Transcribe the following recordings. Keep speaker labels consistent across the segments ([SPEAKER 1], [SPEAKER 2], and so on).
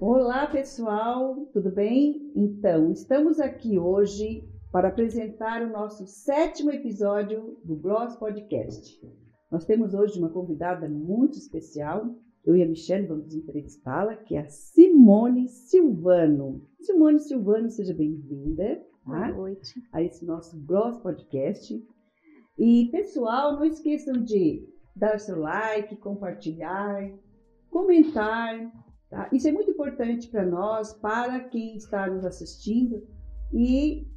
[SPEAKER 1] Olá pessoal, tudo bem? Então, estamos aqui hoje para apresentar o nosso sétimo episódio do Gloss Podcast. Nós temos hoje uma convidada muito especial, eu e a Michelle vamos entrevistá-la, que é a Simone Silvano. Simone Silvano, seja bem-vinda
[SPEAKER 2] tá?
[SPEAKER 1] A esse nosso Gloss Podcast. E pessoal, não esqueçam de dar seu like, compartilhar, comentar, Tá? Isso é muito importante para nós, para quem está nos assistindo. E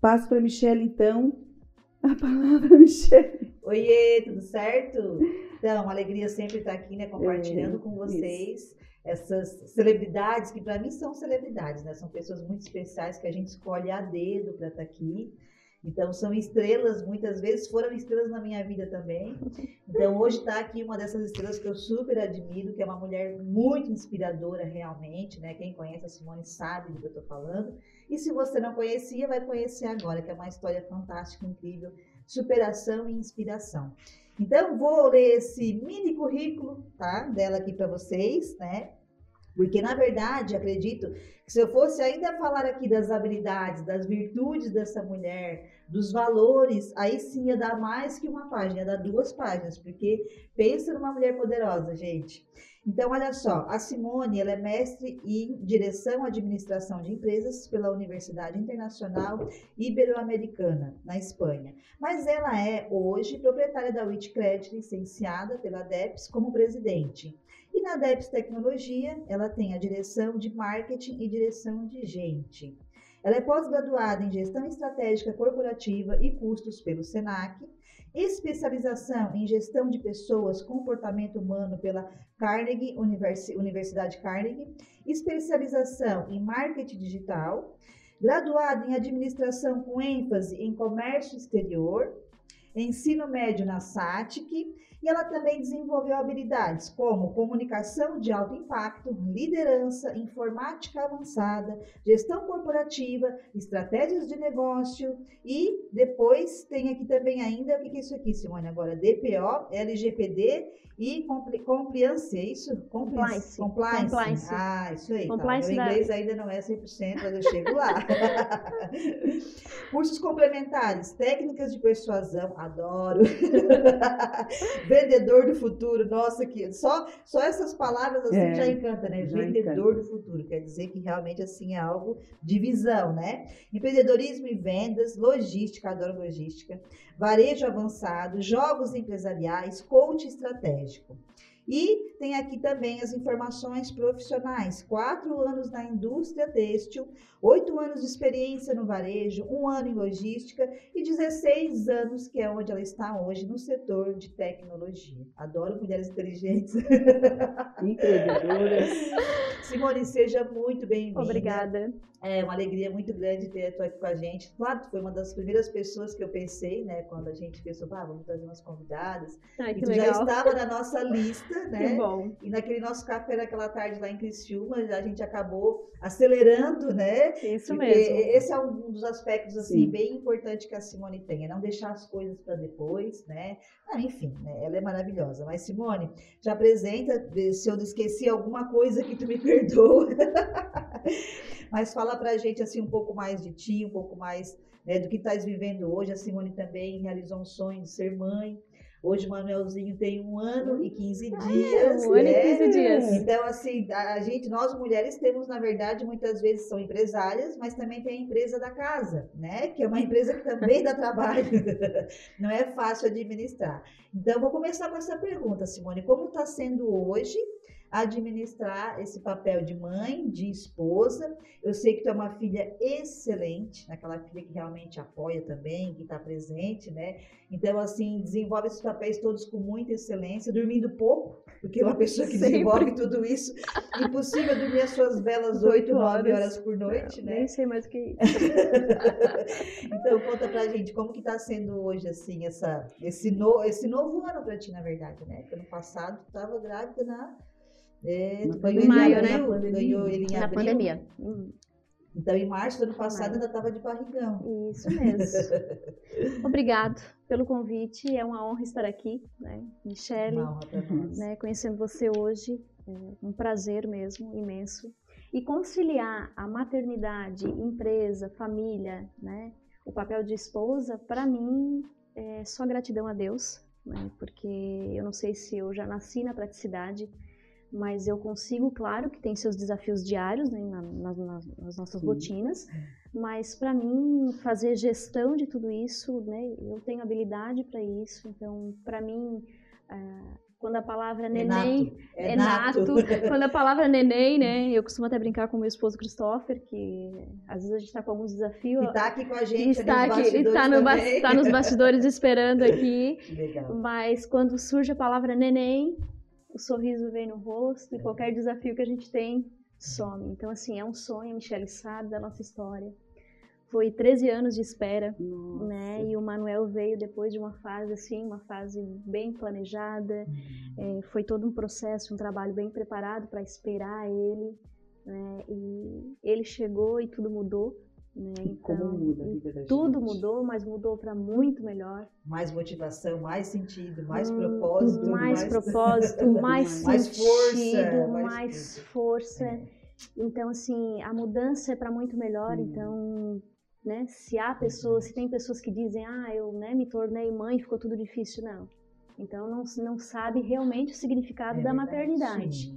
[SPEAKER 1] passo para a Michelle, então, a palavra, Michelle.
[SPEAKER 3] Oiê, tudo certo? Então, uma alegria sempre estar aqui, né, compartilhando é, com vocês isso. essas celebridades, que para mim são celebridades, né? São pessoas muito especiais que a gente escolhe a dedo para estar aqui. Então, são estrelas, muitas vezes foram estrelas na minha vida também. Então, hoje está aqui uma dessas estrelas que eu super admiro, que é uma mulher muito inspiradora, realmente, né? Quem conhece a Simone sabe do que eu estou falando. E se você não conhecia, vai conhecer agora, que é uma história fantástica, incrível, superação e inspiração. Então, vou ler esse mini currículo, tá? Dela aqui para vocês, né? Porque, na verdade, acredito que se eu fosse ainda falar aqui das habilidades, das virtudes dessa mulher, dos valores, aí sim ia dar mais que uma página, ia dar duas páginas, porque pensa numa mulher poderosa, gente. Então, olha só, a Simone, ela é mestre em direção à administração de empresas pela Universidade Internacional Ibero-Americana, na Espanha. Mas ela é, hoje, proprietária da WITCRED, licenciada pela DEPS como presidente. E na DEPS Tecnologia, ela tem a direção de marketing e direção de gente. Ela é pós-graduada em gestão estratégica corporativa e custos pelo SENAC, especialização em gestão de pessoas, comportamento humano pela Carnegie Universidade Carnegie, especialização em marketing digital, graduada em administração com ênfase em comércio exterior, ensino médio na SATIC e ela também desenvolveu habilidades como comunicação de alto impacto, liderança, informática avançada, gestão corporativa, estratégias de negócio e depois tem aqui também ainda, o que é isso aqui, Simone, agora? DPO, LGPD e compliance, é isso?
[SPEAKER 2] Compliance.
[SPEAKER 3] Compliance. Compliance. Ah, isso aí. Compliance tá. Meu inglês da... ainda não é 100%, mas eu chego lá. Cursos complementares, técnicas de persuasão, adoro. Vendedor do futuro, nossa, que só, só essas palavras assim é, já encanta, né? Já Vendedor encanta. do futuro, quer dizer que realmente assim é algo de visão, né? Empreendedorismo e vendas, logística, adoro logística, varejo avançado, jogos empresariais, coach estratégico. E tem aqui também as informações profissionais: quatro anos na indústria têxtil, oito anos de experiência no varejo, um ano em logística e 16 anos, que é onde ela está hoje, no setor de tecnologia. Adoro mulheres inteligentes.
[SPEAKER 1] Empreendedoras.
[SPEAKER 3] Simone, seja muito bem-vinda.
[SPEAKER 2] Obrigada.
[SPEAKER 3] É uma alegria muito grande ter tu aqui com a gente. Claro, tu foi uma das primeiras pessoas que eu pensei, né, quando a gente pensou, ah, vamos trazer umas convidadas.
[SPEAKER 2] Ai,
[SPEAKER 3] e
[SPEAKER 2] tu
[SPEAKER 3] legal. já estava na nossa lista, né?
[SPEAKER 2] Que bom.
[SPEAKER 3] E naquele nosso café naquela tarde lá em Criciúma, a gente acabou acelerando, né?
[SPEAKER 2] Isso Porque mesmo.
[SPEAKER 3] Esse é um dos aspectos assim Sim. bem importante que a Simone tem, é não deixar as coisas para depois, né? Ah, enfim, né? ela é maravilhosa. Mas Simone, te apresenta, se eu esqueci alguma coisa que tu me perdoa. Mas fala pra gente assim um pouco mais de ti, um pouco mais né, do que estás vivendo hoje. A Simone também realizou um sonho de ser mãe. Hoje o Manuelzinho tem um ano e 15 ah, dias.
[SPEAKER 2] É, um ano e 15
[SPEAKER 3] né?
[SPEAKER 2] dias.
[SPEAKER 3] Então, assim, a gente, nós mulheres temos, na verdade, muitas vezes são empresárias, mas também tem a empresa da casa, né? Que é uma empresa que também dá trabalho. Não é fácil administrar. Então, vou começar com essa pergunta, Simone. Como está sendo hoje administrar esse papel de mãe, de esposa. Eu sei que tu é uma filha excelente, aquela filha que realmente apoia também, que está presente, né? Então, assim, desenvolve esses papéis todos com muita excelência, dormindo pouco, porque uma pessoa que
[SPEAKER 2] Sempre.
[SPEAKER 3] desenvolve tudo isso, impossível dormir as suas belas 8, 9 horas por noite,
[SPEAKER 2] Não,
[SPEAKER 3] né?
[SPEAKER 2] Nem sei mais o que é
[SPEAKER 3] então, conta pra gente como que tá sendo hoje, assim, essa, esse, no, esse novo ano pra ti, na verdade, né? Porque ano passado tu tava grávida na
[SPEAKER 2] é, tu ganhou em maio, né?
[SPEAKER 3] Ganhou ele em
[SPEAKER 2] Na pandemia. Hum.
[SPEAKER 3] Então, em março do ano passado, ainda estava de barrigão.
[SPEAKER 2] Isso mesmo. Obrigado pelo convite. É uma honra estar aqui, né? Michele,
[SPEAKER 3] Uma honra para nós.
[SPEAKER 2] né, conhecendo você hoje, é um prazer mesmo, imenso. E conciliar a maternidade, empresa, família, né, o papel de esposa, para mim é só gratidão a Deus, né, porque eu não sei se eu já nasci na praticidade, mas eu consigo, claro, que tem seus desafios diários né, na- nas, nas- nas nossas
[SPEAKER 1] Sim.
[SPEAKER 2] rotinas, mas para mim fazer gestão de tudo isso, né, eu tenho habilidade para isso, então para mim ah, quando a palavra
[SPEAKER 3] É
[SPEAKER 2] neném
[SPEAKER 3] nato. É,
[SPEAKER 2] é
[SPEAKER 3] nato.
[SPEAKER 2] nato. Quando a palavra neném, né? Eu costumo até brincar com meu esposo Christopher, que às vezes a gente está com alguns desafios.
[SPEAKER 3] E tá aqui com a gente
[SPEAKER 2] está aqui,
[SPEAKER 3] bastidores
[SPEAKER 2] está no está nos bastidores esperando aqui.
[SPEAKER 3] Legal.
[SPEAKER 2] Mas quando surge a palavra neném, o sorriso vem no rosto
[SPEAKER 3] É.
[SPEAKER 2] e qualquer desafio que a gente tem some. Então, assim, é um sonho, Michelle sabe da nossa história. Foi 13 anos de espera
[SPEAKER 1] Nossa.
[SPEAKER 2] né? E o Manuel veio depois de uma fase assim, uma fase bem planejada. É, foi todo um processo, um trabalho bem preparado para esperar ele, né? E ele chegou e tudo mudou, né?
[SPEAKER 1] E como
[SPEAKER 2] Então,
[SPEAKER 1] muda a vida da gente.
[SPEAKER 2] tudo mudou, mas mudou para muito melhor.
[SPEAKER 3] Mais motivação, mais sentido, mais
[SPEAKER 2] Hum,
[SPEAKER 3] propósito.
[SPEAKER 2] mais propósito, mais
[SPEAKER 3] Mais
[SPEAKER 2] sentido,
[SPEAKER 3] força,
[SPEAKER 2] mais,
[SPEAKER 3] mais
[SPEAKER 2] força.
[SPEAKER 3] É.
[SPEAKER 2] Então, assim, a mudança é para muito melhor.
[SPEAKER 1] Sim.
[SPEAKER 2] Então, né, se há pessoas, se tem pessoas que dizem, ah, eu né, me tornei mãe, ficou tudo difícil, não. Então, não, não sabe realmente o significado
[SPEAKER 3] É
[SPEAKER 2] da
[SPEAKER 3] verdade.
[SPEAKER 2] maternidade.
[SPEAKER 3] Isso.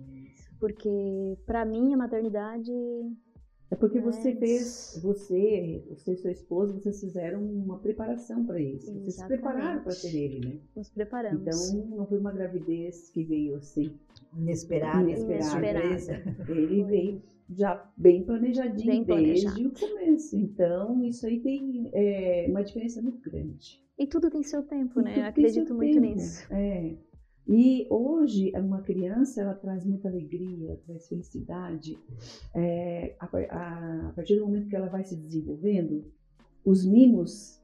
[SPEAKER 2] Porque, para mim, a maternidade.
[SPEAKER 1] É porque você fez, você, você e sua esposa, vocês fizeram uma preparação para isso. Vocês se prepararam para ter ele, né?
[SPEAKER 2] Nos preparamos.
[SPEAKER 1] Então, não foi uma gravidez que veio assim.
[SPEAKER 3] Inesperado,
[SPEAKER 1] Inesperado.
[SPEAKER 3] surpresa.
[SPEAKER 1] Ele
[SPEAKER 2] Foi.
[SPEAKER 1] veio já bem planejadinho
[SPEAKER 2] Bem
[SPEAKER 1] desde o começo. Então, isso aí tem é, uma diferença muito grande.
[SPEAKER 2] E tudo tem seu tempo,
[SPEAKER 1] E
[SPEAKER 2] né? acredito muito
[SPEAKER 1] tempo.
[SPEAKER 2] nisso.
[SPEAKER 1] É. E hoje, uma criança, ela traz muita alegria, traz felicidade. É, a, a- a partir do momento que ela vai se desenvolvendo, os mimos,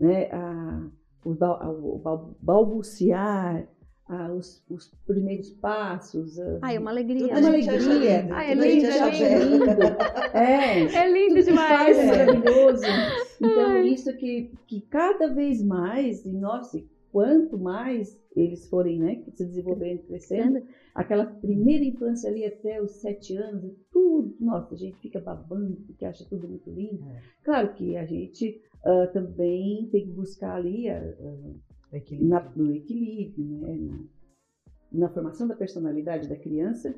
[SPEAKER 1] né, a, o, o bal- balbuciar, a- os, os primeiros passos. as-
[SPEAKER 2] Ai, é uma
[SPEAKER 3] Tudo
[SPEAKER 2] alegria.
[SPEAKER 3] a
[SPEAKER 1] uma
[SPEAKER 3] gente acha
[SPEAKER 1] alegria.
[SPEAKER 3] lindo,
[SPEAKER 2] Ah, é
[SPEAKER 3] tudo a gente
[SPEAKER 2] lindo, é
[SPEAKER 1] lindo. É,
[SPEAKER 2] É lindo
[SPEAKER 1] tudo que
[SPEAKER 2] demais.
[SPEAKER 1] faz é maravilhoso. Então,
[SPEAKER 2] Ai.
[SPEAKER 1] isso que, que cada vez mais, e nossa, quanto mais eles forem né, se desenvolvendo, crescendo, aquela primeira infância ali até os sete anos, é tudo, nossa, a gente fica babando, porque acha tudo muito lindo.
[SPEAKER 3] É.
[SPEAKER 1] Claro que a gente ah, também tem que buscar ali a- a-
[SPEAKER 3] Equilíbrio.
[SPEAKER 1] na- no equilíbrio, né? na, na formação da personalidade da criança,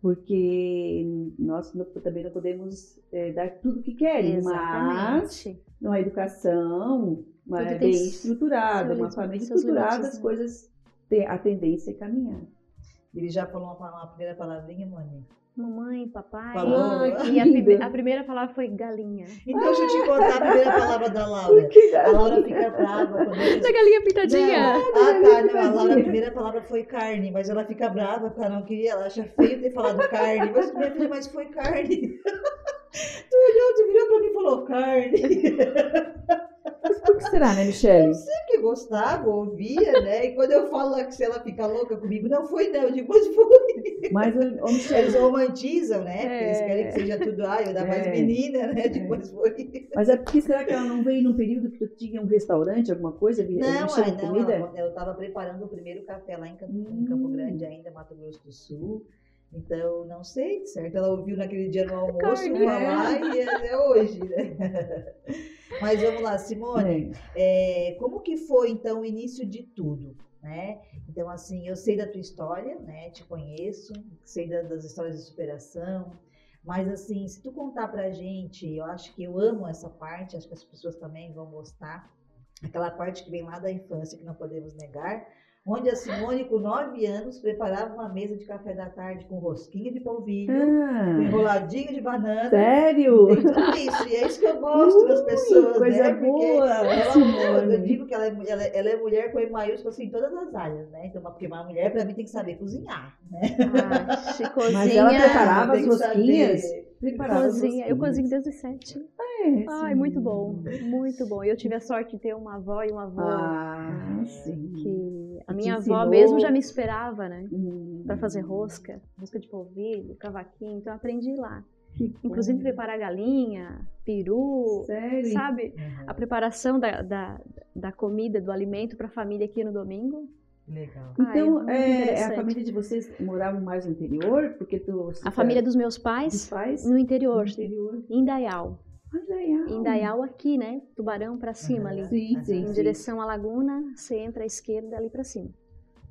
[SPEAKER 1] porque nós não- também não podemos eh, dar tudo o que querem, mas
[SPEAKER 2] Exatamente.
[SPEAKER 1] numa educação uma,
[SPEAKER 2] Tudo
[SPEAKER 1] bem estruturada, uma família estruturada, as
[SPEAKER 2] né?
[SPEAKER 1] coisas, te- a tendência é caminhar.
[SPEAKER 3] Ele já falou uma, uma primeira palavrinha, Moni?
[SPEAKER 2] Mamãe, papai.
[SPEAKER 3] Falou.
[SPEAKER 2] E a, prime- a primeira palavra foi galinha.
[SPEAKER 3] Então, deixa eu te contar a primeira palavra da Laura. A Laura fica brava quando a
[SPEAKER 2] Da galinha pintadinha.
[SPEAKER 3] Não. Ah, tá. Não, a Laura, a primeira palavra foi carne, mas ela fica brava porque ela não queria, ela acha feio ter falado carne. Mas, minha filha, mas foi carne. Tu olhou, tu virou pra mim e falou carne.
[SPEAKER 1] Será, né, Michele?
[SPEAKER 3] Porque gostava, ouvia, né? E quando eu falo lá que se ela fica louca comigo, não foi não, eu digo, mas foi.
[SPEAKER 1] Mas, ô, ô, Michele,
[SPEAKER 3] Eles romantizam, né? Porque eles
[SPEAKER 2] É.
[SPEAKER 3] querem que seja tudo, ai, eu dar mais
[SPEAKER 1] É.
[SPEAKER 3] menina, né? Eu digo, mas foi.
[SPEAKER 1] mas é porque será que ela não veio num período que tu tinha um restaurante, alguma coisa?
[SPEAKER 3] Não, ai, não,
[SPEAKER 1] comida?
[SPEAKER 3] ela- eu estava preparando o primeiro café lá em Campo, em Campo
[SPEAKER 1] Hum.
[SPEAKER 3] Grande, ainda, Mato Grosso do Sul. Então, não sei, certo? Ela ouviu naquele dia no almoço
[SPEAKER 2] Carne.
[SPEAKER 3] falar e até hoje, né? Mas vamos lá, Simone,
[SPEAKER 1] É.
[SPEAKER 3] como que foi, então, o início de tudo, né? Então, assim, eu sei da tua história, né? Te conheço, sei da- das histórias de superação, mas, assim, se tu contar pra gente, eu acho que eu amo essa parte, acho que as pessoas também vão gostar, aquela parte que vem lá da infância, que não podemos negar, onde a Simone, com nove anos, preparava uma mesa de café da tarde com rosquinha de polvilho, com
[SPEAKER 1] Ah,
[SPEAKER 3] enroladinho de banana,
[SPEAKER 1] sério?
[SPEAKER 3] tem tudo isso, e é isso que eu gosto das pessoas,
[SPEAKER 1] Coisa
[SPEAKER 3] né? Porque
[SPEAKER 1] boa,
[SPEAKER 3] ela,
[SPEAKER 1] Simone.
[SPEAKER 3] eu digo que ela é, ela, é- ela é mulher com E maiúsculo assim, em todas as áreas, né? Então, porque uma mulher, pra mim, tem que saber cozinhar, né?
[SPEAKER 2] Ah.
[SPEAKER 1] Mas ela preparava as rosquinhas? Preparava as
[SPEAKER 2] Cozinha. Eu cozinho desde sete.
[SPEAKER 1] É,
[SPEAKER 2] Ai, muito bom. Muito bom. Eu tive a sorte de ter uma avó e um avô
[SPEAKER 1] Ah, sim.
[SPEAKER 2] que a minha avó mesmo já me esperava, né?
[SPEAKER 1] Hum.
[SPEAKER 2] Pra fazer rosca, rosca de polvilho, cavaquinho. Então eu aprendi lá.
[SPEAKER 1] Que
[SPEAKER 2] Inclusive
[SPEAKER 1] bom.
[SPEAKER 2] preparar galinha, peru,
[SPEAKER 1] Sério?
[SPEAKER 2] sabe?
[SPEAKER 3] Uhum.
[SPEAKER 2] A preparação da, da, da comida, do alimento para a família aqui no domingo.
[SPEAKER 3] Legal.
[SPEAKER 2] Ah, é
[SPEAKER 1] Então,
[SPEAKER 2] muito
[SPEAKER 1] é, a
[SPEAKER 2] interessante.
[SPEAKER 1] família de vocês morava mais no interior? Porque tu...
[SPEAKER 2] A família dos meus
[SPEAKER 1] dos
[SPEAKER 2] pais
[SPEAKER 1] pais?
[SPEAKER 2] no interior,
[SPEAKER 1] No interior.
[SPEAKER 2] em Indaial.
[SPEAKER 1] Ah.
[SPEAKER 2] Indaial aqui, né? Tubarão para cima ali.
[SPEAKER 1] Sim, sim,
[SPEAKER 2] Em
[SPEAKER 1] sim.
[SPEAKER 2] direção à laguna, você entra à esquerda ali para cima.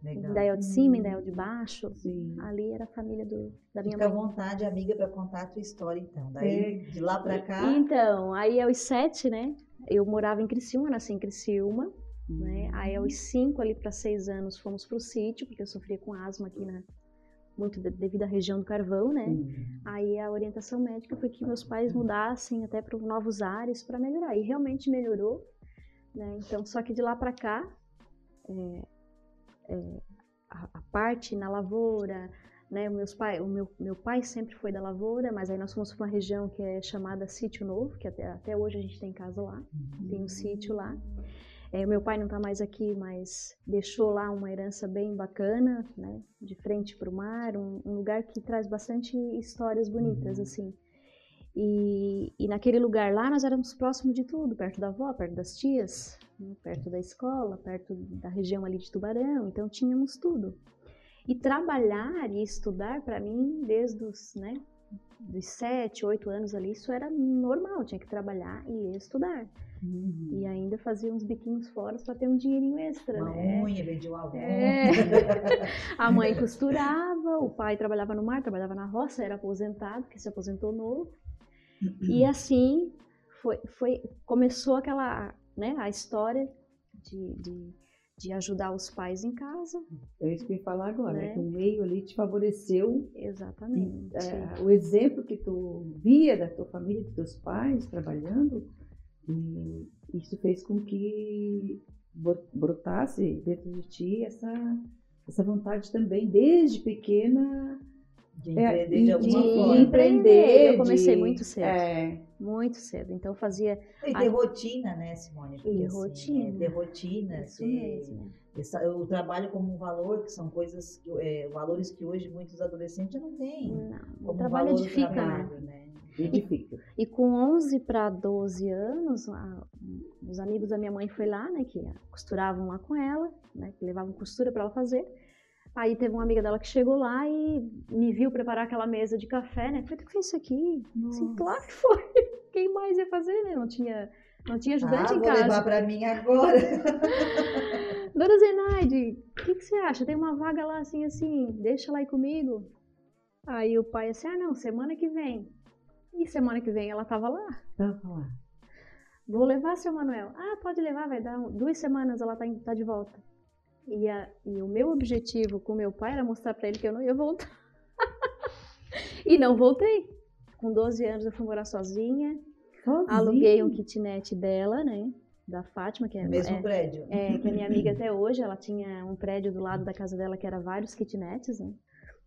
[SPEAKER 3] Legal.
[SPEAKER 2] Indaial de cima,
[SPEAKER 1] Hum.
[SPEAKER 2] Indaial de baixo.
[SPEAKER 1] Sim.
[SPEAKER 2] Ali era a família do, da minha
[SPEAKER 3] Fica à
[SPEAKER 2] mãe.
[SPEAKER 3] vontade, amiga, para contar a tua história, então. Daí, de lá para cá,
[SPEAKER 2] Então, aí aos sete, né? Eu morava em Criciúma, nasci em Criciúma,
[SPEAKER 1] Hum.
[SPEAKER 2] né? Aí aos cinco ali para seis anos fomos pro sítio, porque eu sofria com asma aqui na muito de- devido à região do carvão, né?
[SPEAKER 1] Hum.
[SPEAKER 2] Aí a orientação médica foi que meus pais mudassem até para novos ares para melhorar. E realmente melhorou, né? Então, só que de lá para cá, é, é, a, a parte na lavoura, né? Meus pai, o meu, meu pai sempre foi da lavoura, mas aí nós fomos para uma região que é chamada Sítio Novo, que até, até hoje a gente tem casa lá, tem um sítio lá. É, meu pai não está mais aqui, mas deixou lá uma herança bem bacana, né? De frente para o mar, um, um lugar que traz bastante histórias bonitas, assim. E, e naquele lugar lá nós éramos próximos de tudo, perto da avó, perto das tias, né, perto da escola, perto da região ali de Tubarão, então tínhamos tudo. E trabalhar e estudar para mim desde os, né, dos sete, oito anos ali, isso era normal, tinha que trabalhar e estudar.
[SPEAKER 1] Uhum.
[SPEAKER 2] E ainda fazia uns biquinhos fora para ter um dinheirinho extra,
[SPEAKER 3] uma
[SPEAKER 2] né?
[SPEAKER 3] unha, vendi uma unha.
[SPEAKER 2] É. A mãe costurava, o pai trabalhava no mar, trabalhava na roça, era aposentado, porque se aposentou novo. E assim foi, foi começou aquela, né, a história de, de, de ajudar os pais em casa.
[SPEAKER 1] É isso que eu ia falar agora,
[SPEAKER 2] Né?
[SPEAKER 1] que o meio ali te favoreceu
[SPEAKER 2] Exatamente.
[SPEAKER 1] é, o exemplo que tu via da tua família, dos teus pais trabalhando, e isso fez com que brotasse dentro de ti essa, essa vontade também, desde pequena,
[SPEAKER 3] De
[SPEAKER 1] é,
[SPEAKER 3] empreender
[SPEAKER 1] e
[SPEAKER 3] de alguma
[SPEAKER 1] de
[SPEAKER 3] forma.
[SPEAKER 1] empreender.
[SPEAKER 2] Eu comecei
[SPEAKER 1] de-
[SPEAKER 2] muito cedo.
[SPEAKER 1] É,
[SPEAKER 2] Muito cedo. Então eu fazia
[SPEAKER 3] E ter
[SPEAKER 2] Ai.
[SPEAKER 3] rotina, né, Simone? Porque,
[SPEAKER 2] E
[SPEAKER 3] assim,
[SPEAKER 2] rotina.
[SPEAKER 3] é, ter rotina,
[SPEAKER 2] isso mesmo.
[SPEAKER 3] o trabalho como um valor, que são coisas, que, é, valores que hoje muitos adolescentes não têm.
[SPEAKER 2] Não,
[SPEAKER 3] Como
[SPEAKER 2] o trabalho
[SPEAKER 3] valor do
[SPEAKER 2] edifica, né?
[SPEAKER 3] Né?
[SPEAKER 1] edifica.
[SPEAKER 2] E com 11 para 12 anos, a- os amigos da minha mãe foi lá, né, que costuravam lá com ela, né, que levavam costura para ela fazer. Aí teve uma amiga dela que chegou lá e me viu preparar aquela mesa de café, né? Falei, tu que fez isso aqui? Assim, claro que foi. Quem mais ia fazer, né? Não tinha, não tinha ajudante
[SPEAKER 3] ah,
[SPEAKER 2] em
[SPEAKER 3] vou
[SPEAKER 2] casa.
[SPEAKER 3] levar pra mim agora.
[SPEAKER 2] Dona Zenaide, o que, que você acha? Tem uma vaga lá assim, assim, deixa lá ir comigo. Aí o pai assim, ah não, semana que vem. E semana que vem ela tava lá.
[SPEAKER 1] Então, falar.
[SPEAKER 2] Vou levar seu Manuel. Ah, pode levar, vai dar duas semanas ela tá, tá de volta. E, a- e o meu objetivo com meu pai era mostrar pra ele que eu não ia voltar. e não voltei. Com 12 anos eu fui morar sozinha, aluguei um kitnet dela, né? Da Fátima, que é,
[SPEAKER 3] mesmo
[SPEAKER 2] é,
[SPEAKER 3] prédio.
[SPEAKER 2] é, que é minha amiga até hoje. Ela tinha um prédio do lado da casa dela que era vários kitnets, né?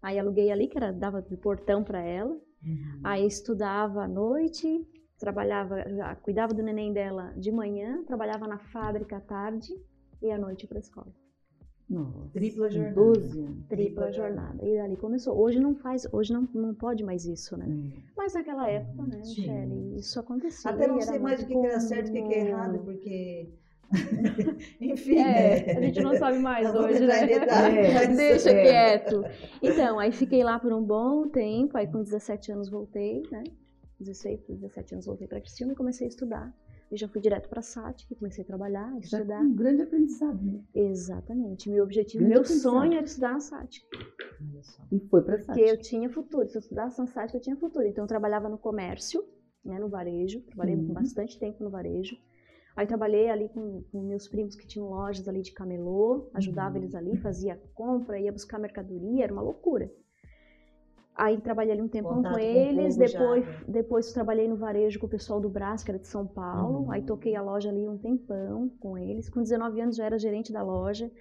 [SPEAKER 2] Aí aluguei ali, que era, dava de portão pra ela.
[SPEAKER 3] Uhum.
[SPEAKER 2] Aí estudava à noite, trabalhava, já cuidava do neném dela de manhã, trabalhava na fábrica à tarde e à noite para a escola.
[SPEAKER 1] Nossa,
[SPEAKER 3] Tripla jornada.
[SPEAKER 1] 12 anos.
[SPEAKER 2] Tripla jornada. E dali começou. Hoje não faz, hoje não, não pode mais isso, né?
[SPEAKER 1] É.
[SPEAKER 2] Mas naquela época, né,
[SPEAKER 3] Sim.
[SPEAKER 2] Michele, isso acontecia.
[SPEAKER 3] Até não sei
[SPEAKER 2] era
[SPEAKER 3] mais o que, que era certo e o que, que é
[SPEAKER 2] comum.
[SPEAKER 3] errado, porque. Enfim,
[SPEAKER 2] É,
[SPEAKER 3] né?
[SPEAKER 2] a gente não sabe mais hoje, né?
[SPEAKER 1] É,
[SPEAKER 2] Deixa
[SPEAKER 1] É.
[SPEAKER 2] quieto. Então, aí fiquei lá por um bom tempo, aí com 17 anos voltei, né? 16, 17 anos voltei para Criciúma e comecei a estudar. Eu já fui direto para a SAT, comecei a trabalhar, a estudar.
[SPEAKER 1] um grande aprendizado, né?
[SPEAKER 2] Exatamente. Meu objetivo,
[SPEAKER 1] Grande
[SPEAKER 2] meu sonho era estudar na SAT.
[SPEAKER 3] Olha só.
[SPEAKER 1] E foi pra
[SPEAKER 2] Porque eu tinha futuro. Se eu estudasse na SAT, eu tinha futuro. Então, eu trabalhava no comércio, né, no varejo. Trabalhei
[SPEAKER 1] Uhum.
[SPEAKER 2] bastante tempo no varejo. Aí, trabalhei ali com, com meus primos que tinham lojas ali de camelô. Ajudava
[SPEAKER 1] Uhum.
[SPEAKER 2] eles ali, fazia compra, ia buscar mercadoria. Era uma loucura. Aí, trabalhei ali um tempão com
[SPEAKER 3] com
[SPEAKER 2] eles.
[SPEAKER 3] já,
[SPEAKER 2] depois,
[SPEAKER 3] né?
[SPEAKER 2] depois, trabalhei no varejo com o pessoal do Brás, que era de São Paulo.
[SPEAKER 3] Uhum.
[SPEAKER 2] Aí, toquei a loja ali um tempão com eles. Com 19 anos, já era gerente da loja.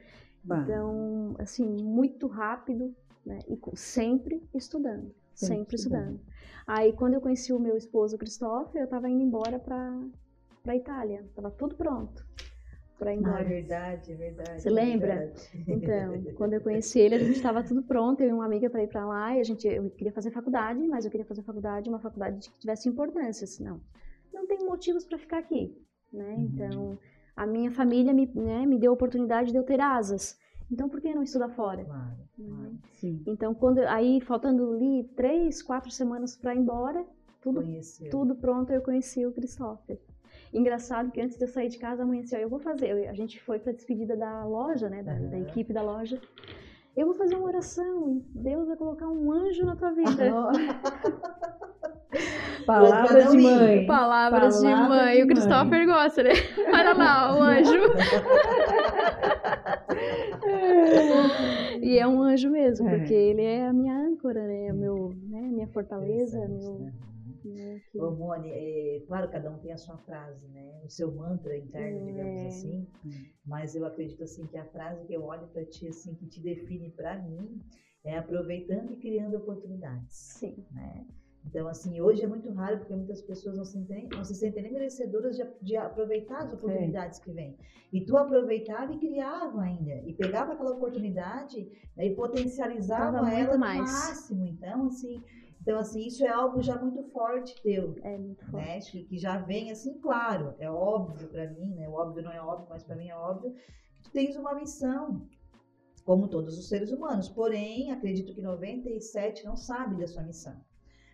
[SPEAKER 1] Bah,
[SPEAKER 2] Então, assim, muito rápido, né? E com- sempre estudando,
[SPEAKER 1] Sempre
[SPEAKER 2] sempre,
[SPEAKER 1] estudando.
[SPEAKER 2] estudando. Aí, quando eu conheci o meu esposo, Christopher, eu estava indo embora para para Itália, estava tudo pronto. para ir
[SPEAKER 3] Ah,
[SPEAKER 2] embora.
[SPEAKER 3] é verdade, verdade.
[SPEAKER 2] Você lembra?
[SPEAKER 3] verdade.
[SPEAKER 2] Então, quando eu conheci ele, a gente estava tudo pronto, eu e uma amiga para ir para lá, e a gente, eu queria fazer faculdade, mas eu queria fazer faculdade, uma faculdade que tivesse importância, senão não tem motivos para ficar aqui, né?
[SPEAKER 3] Uhum.
[SPEAKER 2] Então, a minha família me, né, me deu a oportunidade de eu ter asas. Então, por que não estudar fora?
[SPEAKER 3] Claro, claro.
[SPEAKER 1] Sim.
[SPEAKER 2] Então, quando aí faltando ali três, quatro semanas para ir embora, tudo
[SPEAKER 3] Conheceu.
[SPEAKER 2] tudo pronto, eu conheci o Christopher. Engraçado que antes de eu sair de casa, amanheceu, eu vou fazer. a gente foi para despedida da loja, né, da, da
[SPEAKER 3] Aham.
[SPEAKER 2] equipe da loja. Eu vou fazer uma oração e Deus vai colocar um anjo na tua vida.
[SPEAKER 1] Palavras de mãe.
[SPEAKER 2] Palavras de
[SPEAKER 1] Palavra
[SPEAKER 2] mãe.
[SPEAKER 1] de
[SPEAKER 2] o Christopher gosta, né? Olha lá, o anjo. e é um anjo mesmo,
[SPEAKER 1] É.
[SPEAKER 2] porque ele é a minha âncora, né? É o meu, né? Minha fortaleza, meu. Que-
[SPEAKER 3] Ô, Mone, é, claro, cada um tem a sua frase, né? O seu mantra interno, digamos
[SPEAKER 2] É.
[SPEAKER 3] assim.
[SPEAKER 1] Hum.
[SPEAKER 3] Mas eu acredito assim que a frase que eu olho para ti assim que te define para mim é aproveitando e criando oportunidades,
[SPEAKER 2] Sim.
[SPEAKER 3] né? Então assim hoje é muito raro porque muitas pessoas não se sentem, não se sentem nem merecedoras de, de aproveitar
[SPEAKER 2] É.
[SPEAKER 3] as oportunidades que vêm. E tu aproveitava e criava ainda e pegava aquela oportunidade né, e potencializava
[SPEAKER 2] muito
[SPEAKER 3] ela
[SPEAKER 2] mais.
[SPEAKER 3] máximo. Então assim, então assim isso é algo já muito forte teu
[SPEAKER 2] É muito forte.
[SPEAKER 3] né? Que, que já vem assim, claro, é óbvio para mim, né? O óbvio não é óbvio, mas para mim é óbvio que tu tens uma missão, como todos os seres humanos. Porém, acredito que 97 não sabe da sua missão.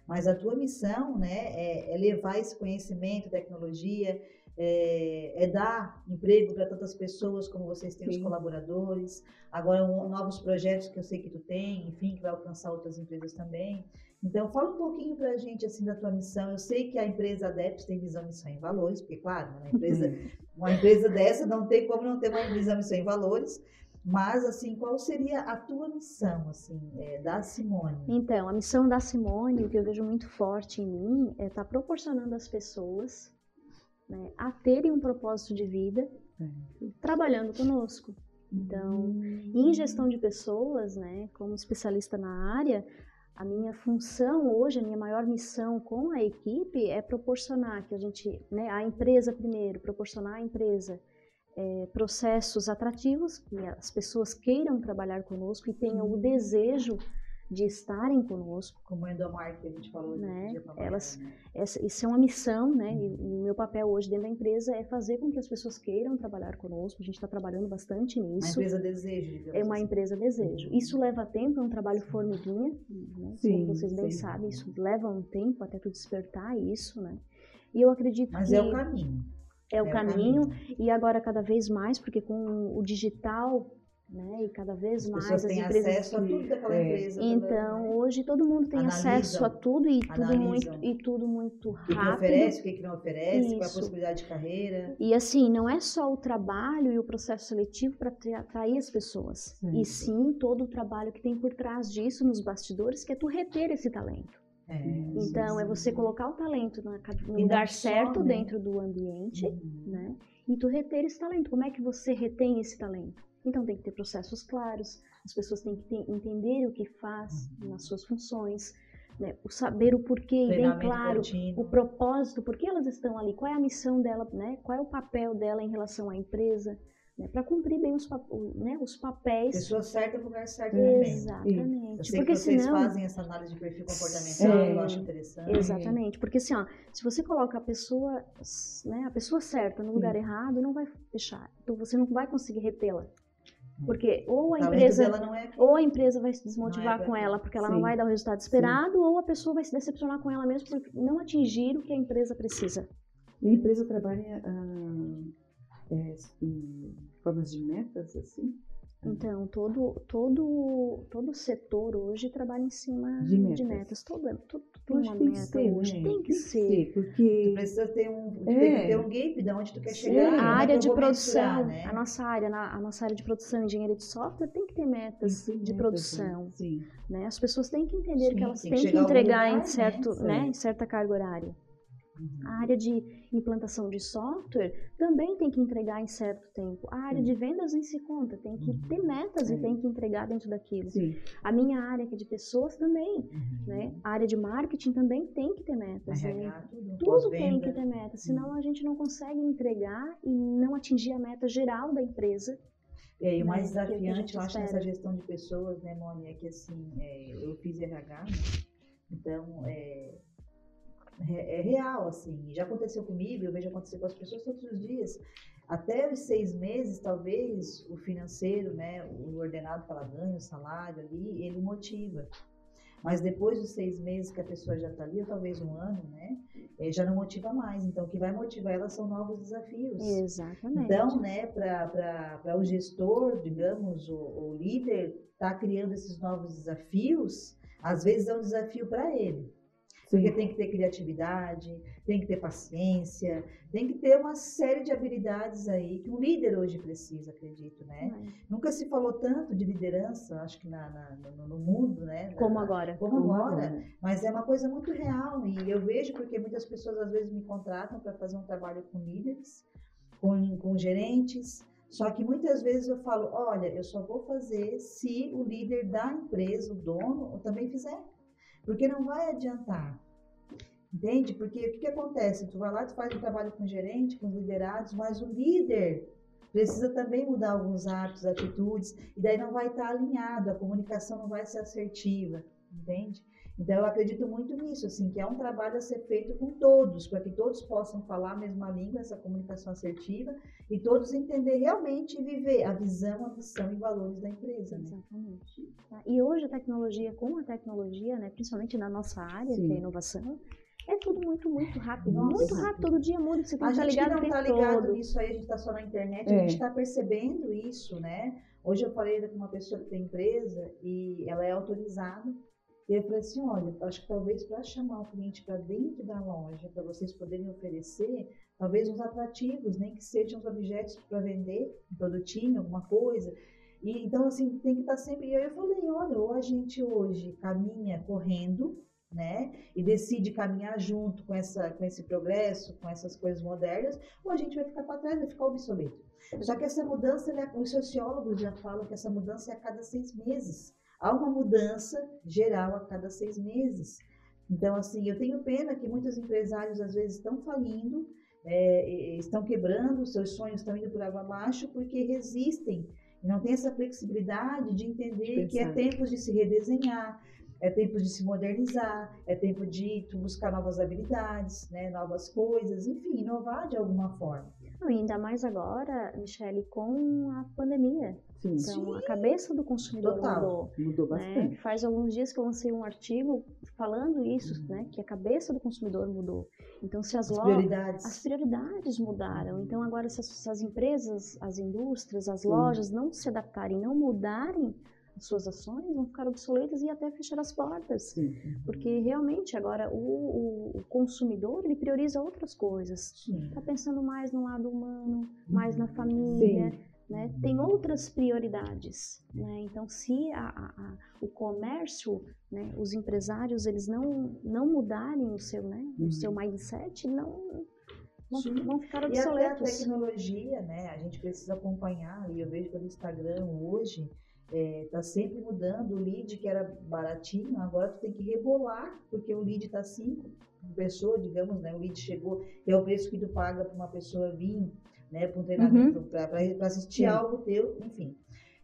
[SPEAKER 3] Mas a tua missão, né, é, é levar esse conhecimento, tecnologia, é, é dar emprego para tantas pessoas como vocês têm os
[SPEAKER 1] Sim.
[SPEAKER 3] colaboradores. Agora, um- novos projetos que eu sei que tu tem, enfim, que vai alcançar outras empresas também. Então, fala um pouquinho para a gente assim da tua missão. Eu sei que a empresa Adeps tem visão, missão e valores, porque claro, né, uma empresa, uma empresa dessa não tem como não ter uma visão, missão e valores. Mas assim, qual seria a tua missão assim é, da Simone?
[SPEAKER 2] Então, a missão da Simone, o que eu vejo muito forte em mim, é estar proporcionando às pessoas né, a terem um propósito de vida trabalhando conosco. Então, em gestão de pessoas, né, como especialista na área, a minha função hoje, a minha maior missão com a equipe é proporcionar que a gente, né, a empresa primeiro, proporcionar à empresa eh, processos atrativos, que as pessoas queiram trabalhar conosco e tenham o desejo de estarem conosco.
[SPEAKER 3] Como endomar que a gente falou
[SPEAKER 2] Né,
[SPEAKER 3] a
[SPEAKER 2] elas-
[SPEAKER 3] né?
[SPEAKER 2] Essa, isso é uma missão, né? E, e o meu papel hoje dentro da empresa é fazer com que as pessoas queiram trabalhar conosco. A gente está trabalhando bastante
[SPEAKER 3] Uma
[SPEAKER 2] nisso.
[SPEAKER 3] empresa desejo,
[SPEAKER 2] É uma
[SPEAKER 3] assim.
[SPEAKER 2] empresa desejo. Isso leva tempo, é um trabalho formiguinha, né?
[SPEAKER 1] Sim,
[SPEAKER 2] como vocês bem
[SPEAKER 1] sim.
[SPEAKER 2] sabem, isso leva um tempo até tu despertar isso, né? E eu acredito
[SPEAKER 3] Mas
[SPEAKER 2] que
[SPEAKER 3] é o caminho.
[SPEAKER 2] é o caminho, e agora cada vez mais, porque com o digital, né, e cada vez
[SPEAKER 3] As
[SPEAKER 2] mais as
[SPEAKER 3] têm
[SPEAKER 2] empresas
[SPEAKER 3] acesso a tudo daquela
[SPEAKER 1] É.
[SPEAKER 3] empresa. também,
[SPEAKER 2] então,
[SPEAKER 3] né?
[SPEAKER 2] hoje todo mundo tem acesso a tudo e tudo muito e tudo muito
[SPEAKER 3] o que
[SPEAKER 2] rápido.
[SPEAKER 3] oferece, o que que não oferece, qual é a
[SPEAKER 2] Isso.
[SPEAKER 3] possibilidade de carreira.
[SPEAKER 2] E assim, não é só o trabalho e o processo seletivo para atrair as pessoas,
[SPEAKER 1] Sim.
[SPEAKER 2] e sim todo o trabalho que tem por trás disso nos bastidores, que é tu reter esse talento.
[SPEAKER 3] É,
[SPEAKER 2] Então, é
[SPEAKER 3] sim,
[SPEAKER 2] você
[SPEAKER 3] sim.
[SPEAKER 2] colocar o talento na no
[SPEAKER 3] E
[SPEAKER 2] lugar certo
[SPEAKER 3] né?
[SPEAKER 2] dentro do ambiente,
[SPEAKER 3] Uhum.
[SPEAKER 2] né? E tu reter esse talento. Como é que você retém esse talento? Então tem que ter processos claros, as pessoas têm que ter- entender o que faz
[SPEAKER 3] Uhum.
[SPEAKER 2] nas suas funções, né? o saber o porquê, bem claro,
[SPEAKER 3] contínuo.
[SPEAKER 2] o propósito, por que elas estão ali, qual é a missão dela, né? qual é o papel dela em relação à empresa, né? para cumprir bem os, né? os papéis.
[SPEAKER 3] Pessoa certa no lugar certo também. Eu
[SPEAKER 2] Exatamente.
[SPEAKER 3] sei
[SPEAKER 2] Porque
[SPEAKER 3] que vocês
[SPEAKER 2] senão.
[SPEAKER 3] fazem essa análise de perfil comportamental,
[SPEAKER 1] É.
[SPEAKER 3] eu acho interessante.
[SPEAKER 2] Exatamente, porque assim, ó, se você coloca a pessoa, né, a pessoa certa no lugar errado, não vai fechar. Então você não vai conseguir retê-la. Porque ou a empresa
[SPEAKER 3] não é
[SPEAKER 2] ou a empresa vai se
[SPEAKER 3] Não
[SPEAKER 2] desmotivar
[SPEAKER 3] é
[SPEAKER 2] com ela porque ela não
[SPEAKER 1] Sim.
[SPEAKER 2] vai dar o resultado esperado, ou a pessoa vai se decepcionar com ela mesmo por não atingir o que a empresa precisa.
[SPEAKER 1] E a empresa trabalha ah, é, em formas de metas, assim?
[SPEAKER 2] Então, todo todo todo setor hoje trabalha em cima
[SPEAKER 1] De
[SPEAKER 2] de
[SPEAKER 1] metas.
[SPEAKER 2] metas. Todo, todo tem
[SPEAKER 1] que tem que
[SPEAKER 2] meta
[SPEAKER 1] ser,
[SPEAKER 2] hoje.
[SPEAKER 1] né?
[SPEAKER 2] Tem que ser.
[SPEAKER 3] Tu
[SPEAKER 1] porque...
[SPEAKER 3] precisa ter um, tu
[SPEAKER 1] É.
[SPEAKER 3] tem que ter um gap de onde tu quer
[SPEAKER 1] Sim.
[SPEAKER 3] chegar. é
[SPEAKER 2] A
[SPEAKER 3] que
[SPEAKER 2] área
[SPEAKER 3] eu
[SPEAKER 2] de produção,
[SPEAKER 3] né?
[SPEAKER 2] a nossa área, na- a nossa área de produção, engenharia de software, tem que ter metas
[SPEAKER 1] tem
[SPEAKER 2] de
[SPEAKER 1] metas,
[SPEAKER 2] produção.
[SPEAKER 1] né? Sim.
[SPEAKER 2] né? As pessoas têm que entender
[SPEAKER 3] Sim,
[SPEAKER 2] que elas
[SPEAKER 3] tem que
[SPEAKER 2] têm que entregar
[SPEAKER 3] lugar,
[SPEAKER 2] em
[SPEAKER 3] né?
[SPEAKER 2] certo,
[SPEAKER 1] Sim.
[SPEAKER 2] né, em certa carga horária. A área de implantação de software também tem que entregar em certo tempo. A área
[SPEAKER 1] Sim.
[SPEAKER 2] de vendas nem se conta, tem que ter metas
[SPEAKER 1] É.
[SPEAKER 2] e tem que entregar dentro daquilo.
[SPEAKER 1] Sim.
[SPEAKER 2] A minha área, que é de pessoas, também.
[SPEAKER 3] Uhum.
[SPEAKER 2] Né? A área de marketing também tem que ter metas. né?
[SPEAKER 3] Tudo,
[SPEAKER 2] Tudo tem que ter meta, senão a gente não consegue entregar e não atingir a meta geral da empresa.
[SPEAKER 3] É, e o
[SPEAKER 2] né,
[SPEAKER 3] mais
[SPEAKER 2] é
[SPEAKER 3] desafiante, eu acho,
[SPEAKER 2] espera.
[SPEAKER 3] nessa gestão de pessoas, né, Mônica, é que assim, é, eu fiz RH, né? Então, é, é, é real, assim, já aconteceu comigo, eu vejo acontecer com as pessoas todos os dias. Até os seis meses, talvez, o financeiro, né, o ordenado que ela ganha, o salário ali, ele motiva. Mas depois dos seis meses que a pessoa já está ali, ou talvez um ano, né, eh, já não motiva mais. Então, o que vai motivar ela são novos desafios.
[SPEAKER 2] Exatamente.
[SPEAKER 3] Então, né, para o gestor, digamos, o, o líder, tá criando esses novos desafios, às vezes é um desafio para ele. Porque
[SPEAKER 1] Sim.
[SPEAKER 3] tem que ter criatividade, tem que ter paciência, tem que ter uma série de habilidades aí que um líder hoje precisa, acredito, né?
[SPEAKER 2] É.
[SPEAKER 3] Nunca se falou tanto de liderança, acho que na, na- no, no mundo, né?
[SPEAKER 2] Como agora.
[SPEAKER 3] Como
[SPEAKER 1] Como
[SPEAKER 3] agora,
[SPEAKER 1] agora.
[SPEAKER 3] mas é uma coisa muito real e eu vejo porque muitas pessoas às vezes me contratam para fazer um trabalho com líderes, com, com gerentes, só que muitas vezes eu falo, olha, eu só vou fazer se o líder da empresa, o dono, também fizer, porque não vai adiantar. Entende? Porque o que, que acontece? Tu vai lá, tu faz um trabalho com o gerente, com os liderados, mas o líder precisa também mudar alguns hábitos, atitudes, e daí não vai estar alinhado, a comunicação não vai ser assertiva, entende? Então eu acredito muito nisso, assim, que é um trabalho a ser feito com todos, para que todos possam falar a mesma língua, essa comunicação assertiva, e todos entender realmente e viver a visão, a missão e valores da empresa. Né?
[SPEAKER 2] Exatamente. Tá? E hoje a tecnologia, com a tecnologia, né, principalmente na nossa área,
[SPEAKER 1] Sim.
[SPEAKER 2] que é a inovação, é tudo muito, muito rápido.
[SPEAKER 1] Nossa.
[SPEAKER 2] muito rápido, todo dia muda, você tem
[SPEAKER 3] A
[SPEAKER 2] que estar
[SPEAKER 3] gente não está ligado nisso aí, a gente está só na internet,
[SPEAKER 1] É.
[SPEAKER 3] a gente está percebendo isso, né? Hoje eu falei com uma pessoa que tem empresa e ela é autorizada. E eu falei assim, olha, acho que talvez para chamar o cliente para dentro da loja, para vocês poderem oferecer, talvez uns atrativos, nem que sejam os objetos para vender, um produtinho, alguma coisa. E, então, assim, tem que estar sempre. E aí eu falei, olha, ou a gente hoje caminha correndo, né? E decide caminhar junto com, essa, com esse progresso, com essas coisas modernas, ou a gente vai ficar para trás, vai ficar obsoleto. Só que essa mudança, né, os sociólogos já falam que essa mudança é a cada seis meses. Há uma mudança geral a cada seis meses. Então, assim, eu tenho pena que muitos empresários às vezes estão falindo, é, estão quebrando, seus sonhos estão indo por água abaixo porque resistem e não tem essa flexibilidade de entender
[SPEAKER 1] De
[SPEAKER 3] que é tempo de se redesenhar, é tempo de se modernizar, é tempo de buscar novas habilidades, né, novas coisas, enfim, inovar de alguma forma.
[SPEAKER 2] Não, ainda mais agora, Michele, com a pandemia.
[SPEAKER 1] Sim.
[SPEAKER 2] Então, a cabeça do consumidor
[SPEAKER 3] Total.
[SPEAKER 2] mudou.
[SPEAKER 1] Mudou
[SPEAKER 2] né?
[SPEAKER 1] bastante.
[SPEAKER 2] Faz alguns dias que eu lancei um artigo falando isso,
[SPEAKER 3] Uhum.
[SPEAKER 2] né? Que a cabeça do consumidor mudou. Então, se as,
[SPEAKER 3] As
[SPEAKER 2] lojas
[SPEAKER 3] prioridades.
[SPEAKER 2] as prioridades mudaram. Então, agora, se as, se as empresas, as indústrias, as
[SPEAKER 1] Sim.
[SPEAKER 2] lojas não se adaptarem, não mudarem suas ações, vão ficar obsoletas e até fechar as portas.
[SPEAKER 1] Sim.
[SPEAKER 2] Porque realmente agora o, o- consumidor ele prioriza outras coisas. Está pensando mais no lado humano, mais na
[SPEAKER 3] Uhum.
[SPEAKER 2] família,
[SPEAKER 1] Sim.
[SPEAKER 2] né? Tem outras prioridades, né? Então, se a- a- a- o comércio, né, os empresários, eles não, não mudarem o seu, né,
[SPEAKER 1] Uhum.
[SPEAKER 2] o seu mindset, não vão, vão ficar
[SPEAKER 3] E até a
[SPEAKER 2] obsoletos.
[SPEAKER 3] tecnologia, né? A gente precisa acompanhar. E eu vejo pelo Instagram hoje, está sempre mudando. O lead que era baratinho, agora tu tem que rebolar, porque o lead está 5 pessoa, digamos, né? O lead chegou, é o preço que tu paga para uma pessoa vir, né? Para um treinamento, para assistir
[SPEAKER 1] Sim.
[SPEAKER 3] algo teu, enfim.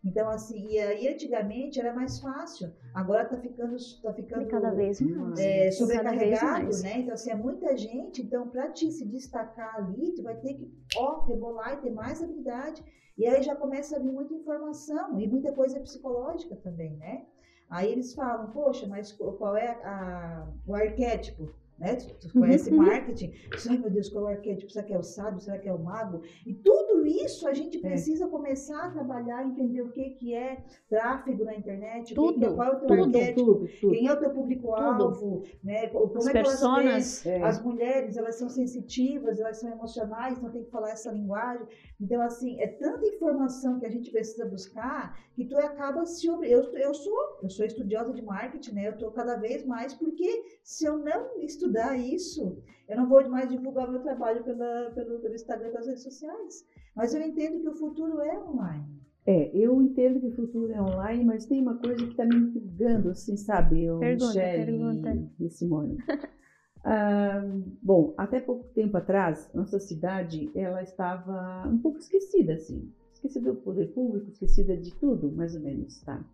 [SPEAKER 3] Então, assim, e aí antigamente era mais fácil. Agora tá ficando, tá ficando
[SPEAKER 2] E cada vez mais.
[SPEAKER 1] É,
[SPEAKER 3] é,
[SPEAKER 2] Cada vez
[SPEAKER 3] sobrecarregado,
[SPEAKER 2] mais.
[SPEAKER 3] né? Então, assim, é muita gente. Então, para te se destacar ali, tu vai ter que, ó, rebolar e ter mais habilidade. E aí já começa a vir muita informação e muita coisa psicológica também, né? Aí eles falam, poxa, mas qual é a- o arquétipo? Né? Tu, tu conhece
[SPEAKER 2] Uhum.
[SPEAKER 3] marketing? Ai, meu Deus, qual é o arquétipo? Será que é o sábio? Será que é o mago? E tudo isso a gente precisa começar a trabalhar, entender o que, que é tráfego na internet, que que é,
[SPEAKER 2] Tudo,
[SPEAKER 3] qual é o teu
[SPEAKER 2] tudo,
[SPEAKER 3] arquétipo,
[SPEAKER 1] Tudo, tudo.
[SPEAKER 3] quem é o teu público-alvo, né? Como
[SPEAKER 2] As
[SPEAKER 3] é que elas
[SPEAKER 2] personas.
[SPEAKER 1] É.
[SPEAKER 3] As mulheres, elas são sensitivas, elas são emocionais, então tem que falar essa linguagem. Então, assim, é tanta informação que a gente precisa buscar que tu acaba se... Eu, eu, sou, eu sou estudiosa de marketing, né? Eu estou cada vez mais, porque se eu não estudar estudar isso, eu não vou mais divulgar meu trabalho pela, pelo, pelo Instagram das redes sociais. Mas eu entendo que o futuro é online.
[SPEAKER 1] É, eu entendo que o futuro é online, mas tem uma coisa que está me intrigando, assim, sabe? Eu,
[SPEAKER 2] Pergunta, pergunta.
[SPEAKER 1] e Simone. Ah, bom, até pouco tempo atrás, nossa cidade, ela estava um pouco esquecida, assim. Esquecida do poder público, esquecida de tudo, mais ou menos, tá?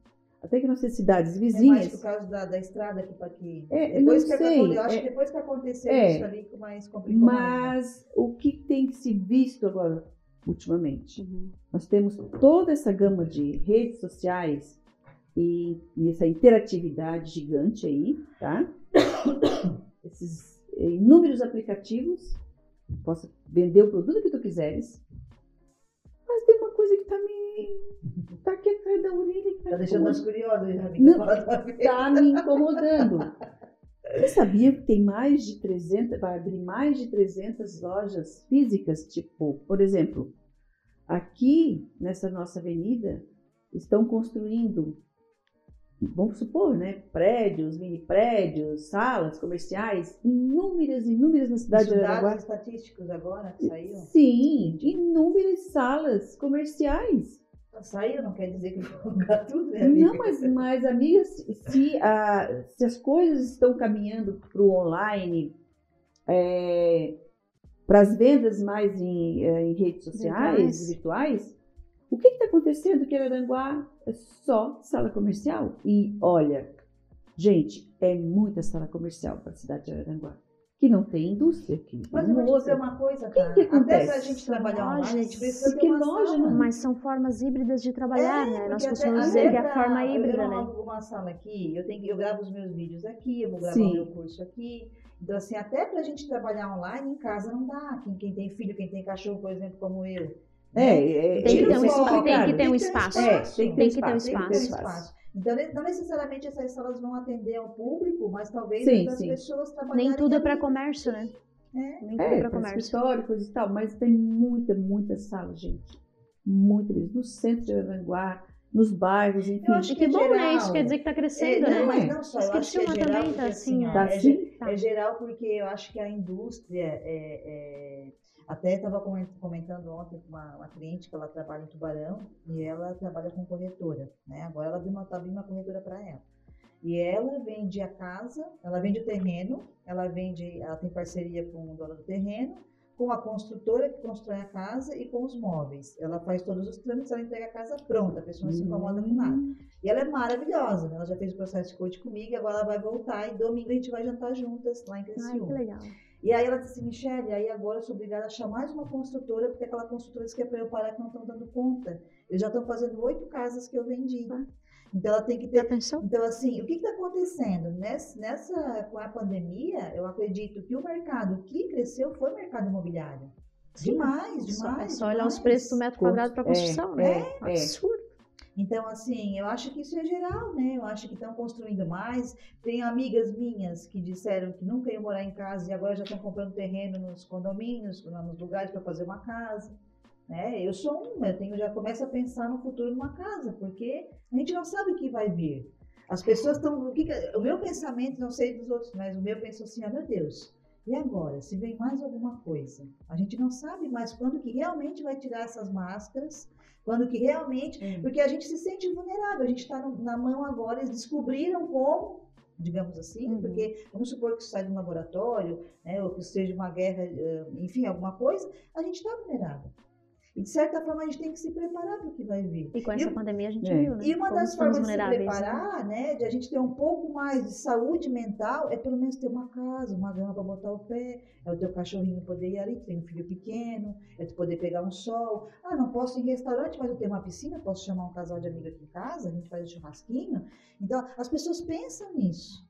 [SPEAKER 1] Até que nossas cidades
[SPEAKER 3] É mais
[SPEAKER 1] vizinhas...
[SPEAKER 3] por causa da, da estrada aqui para aqui.
[SPEAKER 1] É,
[SPEAKER 3] depois
[SPEAKER 1] não
[SPEAKER 3] que
[SPEAKER 1] sei,
[SPEAKER 3] eu acho
[SPEAKER 1] é-
[SPEAKER 3] que depois que aconteceu
[SPEAKER 1] é.
[SPEAKER 3] isso ali, que mais complicou né?
[SPEAKER 1] Mas o que tem se visto agora, ultimamente?
[SPEAKER 2] Uhum.
[SPEAKER 1] Nós temos toda essa gama de redes sociais e, e essa interatividade gigante aí, tá? Esses eh, inúmeros aplicativos, possa vender o produto que tu quiseres. Tá me. tá aqui atrás da orelha. que
[SPEAKER 3] Tá deixando nós tua vez.
[SPEAKER 1] Tá me incomodando. Você sabia que tem mais de 300, vai abrir mais de 300 lojas físicas? Tipo, por exemplo, aqui nessa nossa avenida estão construindo, vamos supor, né, prédios, mini prédios, salas comerciais, inúmeras, inúmeras na cidade de
[SPEAKER 3] Os
[SPEAKER 1] Araraguá.
[SPEAKER 3] dados estatísticos agora que saíram.
[SPEAKER 1] Sim, inúmeras salas comerciais.
[SPEAKER 3] Saiu, não quer dizer que vou colocar tudo, né, amiga?
[SPEAKER 1] Não, mas, mas amiga, se, a- se as coisas estão caminhando para o online, para as vendas mais em, eh, em redes sociais,
[SPEAKER 2] Virtuais.
[SPEAKER 1] virtuais, o que está acontecendo que Araranguá é só sala comercial? E olha, gente, é muita sala comercial para a cidade de Araranguá, que não tem indústria aqui.
[SPEAKER 3] Mas eu vou te dizer uma coisa,
[SPEAKER 1] que
[SPEAKER 3] cara.
[SPEAKER 1] que
[SPEAKER 3] Até
[SPEAKER 1] acontece?
[SPEAKER 3] pra gente trabalhar online, a gente precisa
[SPEAKER 1] porque
[SPEAKER 3] ter uma
[SPEAKER 1] loja
[SPEAKER 3] sala.
[SPEAKER 1] não-
[SPEAKER 2] Mas são formas híbridas de trabalhar,
[SPEAKER 3] É,
[SPEAKER 2] né? Nós costumamos
[SPEAKER 3] até-
[SPEAKER 2] dizer
[SPEAKER 3] até
[SPEAKER 2] que é a forma
[SPEAKER 3] eu
[SPEAKER 2] híbrida,
[SPEAKER 3] não
[SPEAKER 2] né?
[SPEAKER 3] alugo uma sala aqui, eu, tenho, que- eu gravo os meus vídeos aqui, eu vou gravar
[SPEAKER 1] Sim.
[SPEAKER 3] o meu curso aqui. Então, assim, até pra gente trabalhar online em casa não dá. Quem, quem tem filho, quem tem cachorro, por exemplo, como eu.
[SPEAKER 1] É,
[SPEAKER 3] né?
[SPEAKER 1] é,
[SPEAKER 2] Tem que ter um espaço, tem que ter um espaço.
[SPEAKER 1] É, tem que ter
[SPEAKER 2] Tem que ter um
[SPEAKER 1] espaço, tem que ter
[SPEAKER 2] espaço.
[SPEAKER 3] Então, ne- não necessariamente essas salas vão atender ao público, mas talvez
[SPEAKER 1] Sim,
[SPEAKER 3] as
[SPEAKER 1] sim.
[SPEAKER 3] pessoas trabalharem
[SPEAKER 2] Nem tudo é para comércio, né?
[SPEAKER 3] É.
[SPEAKER 2] Nem tudo
[SPEAKER 1] É,
[SPEAKER 2] é para
[SPEAKER 1] para
[SPEAKER 2] comércio.
[SPEAKER 1] históricos e tal, mas tem muita, muita sala, gente. Muita mesmo. No centro de Aranguá, nos bairros, enfim.
[SPEAKER 3] Eu acho
[SPEAKER 2] E
[SPEAKER 3] que
[SPEAKER 2] que bom,
[SPEAKER 3] geral.
[SPEAKER 2] né? Isso quer dizer que tá
[SPEAKER 3] É,
[SPEAKER 2] crescendo,
[SPEAKER 3] não,
[SPEAKER 2] né?
[SPEAKER 3] mas não só, eu acho que é geral,
[SPEAKER 2] também tá
[SPEAKER 3] porque,
[SPEAKER 2] assim,
[SPEAKER 3] ó,
[SPEAKER 2] ó.
[SPEAKER 1] Tá
[SPEAKER 3] é,
[SPEAKER 1] assim?
[SPEAKER 2] Tá.
[SPEAKER 3] é geral porque eu acho que a indústria é, é- até estava comentando ontem com uma, uma cliente que ela trabalha em Tubarão e ela trabalha com corretora, né? Agora ela abriu uma, tá abrindo uma corretora para ela. E ela vende a casa, ela vende o terreno, ela vende, ela tem parceria com o dono do terreno, com a construtora que constrói a casa e com os móveis. Ela faz todos os trâmites, ela entrega a casa pronta, a pessoa não se incomoda com nada.
[SPEAKER 1] Hum,
[SPEAKER 3] E ela é maravilhosa, né? Ela já fez o processo de coach comigo agora ela vai voltar e domingo a gente vai jantar juntas lá em
[SPEAKER 2] Ai, que
[SPEAKER 3] Criciúma.
[SPEAKER 2] legal.
[SPEAKER 3] E aí ela disse assim, Michelle, aí agora eu sou obrigada a achar mais uma construtora, porque aquela construtora disse que é para eu parar que não estão dando conta. Eles já estão fazendo oito casas que eu vendi.
[SPEAKER 2] Ah.
[SPEAKER 3] Então ela tem que ter. Então, assim, o que está acontecendo? Nessa, nessa, com a pandemia, eu acredito que o mercado que cresceu foi o mercado imobiliário. Demais,
[SPEAKER 2] É
[SPEAKER 3] demais.
[SPEAKER 2] é só olhar os
[SPEAKER 3] demais.
[SPEAKER 2] preço do metro quadrado para
[SPEAKER 1] É,
[SPEAKER 2] construção, né?
[SPEAKER 1] é, é.
[SPEAKER 2] Absurdo.
[SPEAKER 3] Então, assim, eu acho que isso é geral, né? Eu acho que estão construindo mais. Tem amigas minhas que disseram que nunca iam morar em casa e agora já estão comprando terreno nos condomínios, nos lugares para fazer uma casa. Né? Eu sou uma, eu tenho, já começo a pensar no futuro numa casa, porque a gente não sabe o que vai vir. As pessoas estão. O, o meu pensamento, não sei dos outros, mas o meu penso assim, ah, meu Deus, e agora? Se vem mais alguma coisa? A gente não sabe mais quando que realmente vai tirar essas máscaras, quando que realmente
[SPEAKER 1] é.
[SPEAKER 3] porque a gente se sente vulnerável, a gente está na mão agora, eles descobriram como, digamos assim,
[SPEAKER 2] Uhum.
[SPEAKER 3] porque vamos supor que isso sai de um laboratório, né, ou que seja uma guerra, eh, enfim, alguma coisa, a gente está vulnerável. E de certa forma a gente tem que se preparar para o que vai vir.
[SPEAKER 2] E com
[SPEAKER 3] E
[SPEAKER 2] essa
[SPEAKER 3] o-
[SPEAKER 2] pandemia a gente
[SPEAKER 1] É.
[SPEAKER 2] viu, né?
[SPEAKER 3] E uma
[SPEAKER 2] Como
[SPEAKER 3] das formas de se
[SPEAKER 2] né?
[SPEAKER 3] preparar, né, de a gente ter um pouco mais de saúde mental, é pelo menos ter uma casa, uma grama para botar o pé, é o teu cachorrinho poder ir ali, que tem um filho pequeno, é tu poder pegar um sol. Ah, não posso ir em restaurante, mas eu tenho uma piscina, posso chamar um casal de amigo aqui em casa, a gente faz um churrasquinho. Então, as pessoas pensam nisso,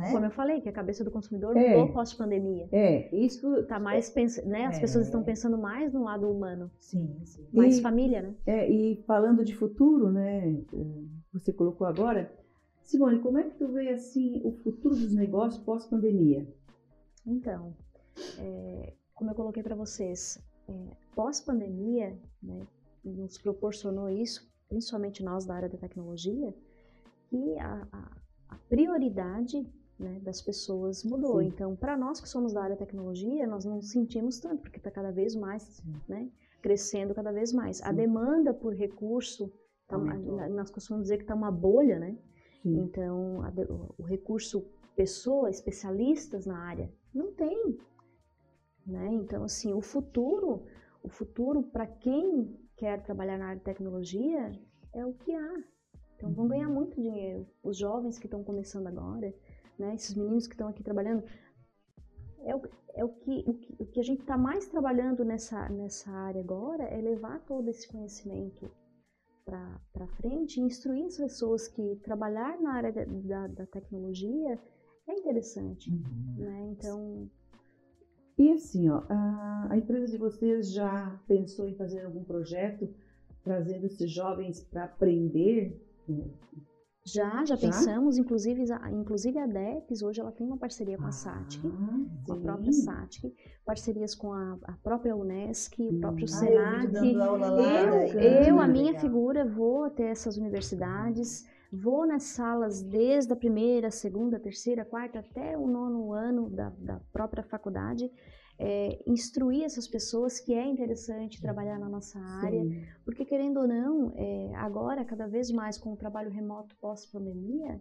[SPEAKER 3] né?
[SPEAKER 2] Como eu falei, que a cabeça do consumidor
[SPEAKER 1] É.
[SPEAKER 2] mudou pós-pandemia.
[SPEAKER 1] É, isso
[SPEAKER 2] Tá mais pens... né? As
[SPEAKER 3] É.
[SPEAKER 2] pessoas estão pensando mais no lado humano,
[SPEAKER 3] Sim, sim.
[SPEAKER 2] mais
[SPEAKER 1] E-
[SPEAKER 2] família, né?
[SPEAKER 1] É, e falando de futuro, né, você colocou agora, Simone, como é que tu vê assim o futuro dos negócios pós-pandemia?
[SPEAKER 2] Então, é, como eu coloquei para vocês, é, pós-pandemia, né, nos proporcionou isso, principalmente nós da área da tecnologia, que a, a- a prioridade né, das pessoas mudou.
[SPEAKER 1] Sim.
[SPEAKER 2] Então, para nós que somos da área de tecnologia, nós não sentimos tanto, porque está cada vez mais né, crescendo cada vez mais. A
[SPEAKER 1] Sim.
[SPEAKER 2] demanda por recurso, tá, nós costumamos dizer que está uma bolha, né?
[SPEAKER 1] Sim.
[SPEAKER 2] Então, a o recurso pessoa, especialistas na área, não tem. Né? Então, assim, o futuro, o futuro para quem quer trabalhar na área de tecnologia é o que há. Então, vão ganhar muito dinheiro. Os jovens que estão começando agora, né? esses meninos que estão aqui trabalhando, é o, é o, que, o, que, o que a gente está mais trabalhando nessa, nessa área agora é levar todo esse conhecimento para frente e instruir as pessoas que trabalhar na área da, da, da tecnologia é interessante,
[SPEAKER 1] Uhum.
[SPEAKER 2] né? Então,
[SPEAKER 1] E assim, ó, a, a empresa de vocês já pensou em fazer algum projeto trazendo esses jovens para aprender?
[SPEAKER 2] Já, já
[SPEAKER 1] Já?
[SPEAKER 2] pensamos, inclusive, a- inclusive a DEPS, hoje ela tem uma parceria com a SATIC, com a própria SATIC, parcerias com a, a própria UNESCO, o próprio
[SPEAKER 1] Hum.
[SPEAKER 3] Ah, eu
[SPEAKER 2] SENAC.
[SPEAKER 3] dando aula lá,
[SPEAKER 2] Eu,
[SPEAKER 3] daí,
[SPEAKER 2] eu,
[SPEAKER 3] muito
[SPEAKER 2] a minha
[SPEAKER 3] legal.
[SPEAKER 2] figura, vou até essas universidades, vou nas salas desde a primeira, segunda, terceira, quarta, até o nono ano da, da própria faculdade, é, instruir essas pessoas que é interessante trabalhar na nossa área,
[SPEAKER 1] Sim.
[SPEAKER 2] porque querendo ou não, é, agora, cada vez mais com o trabalho remoto pós-pandemia,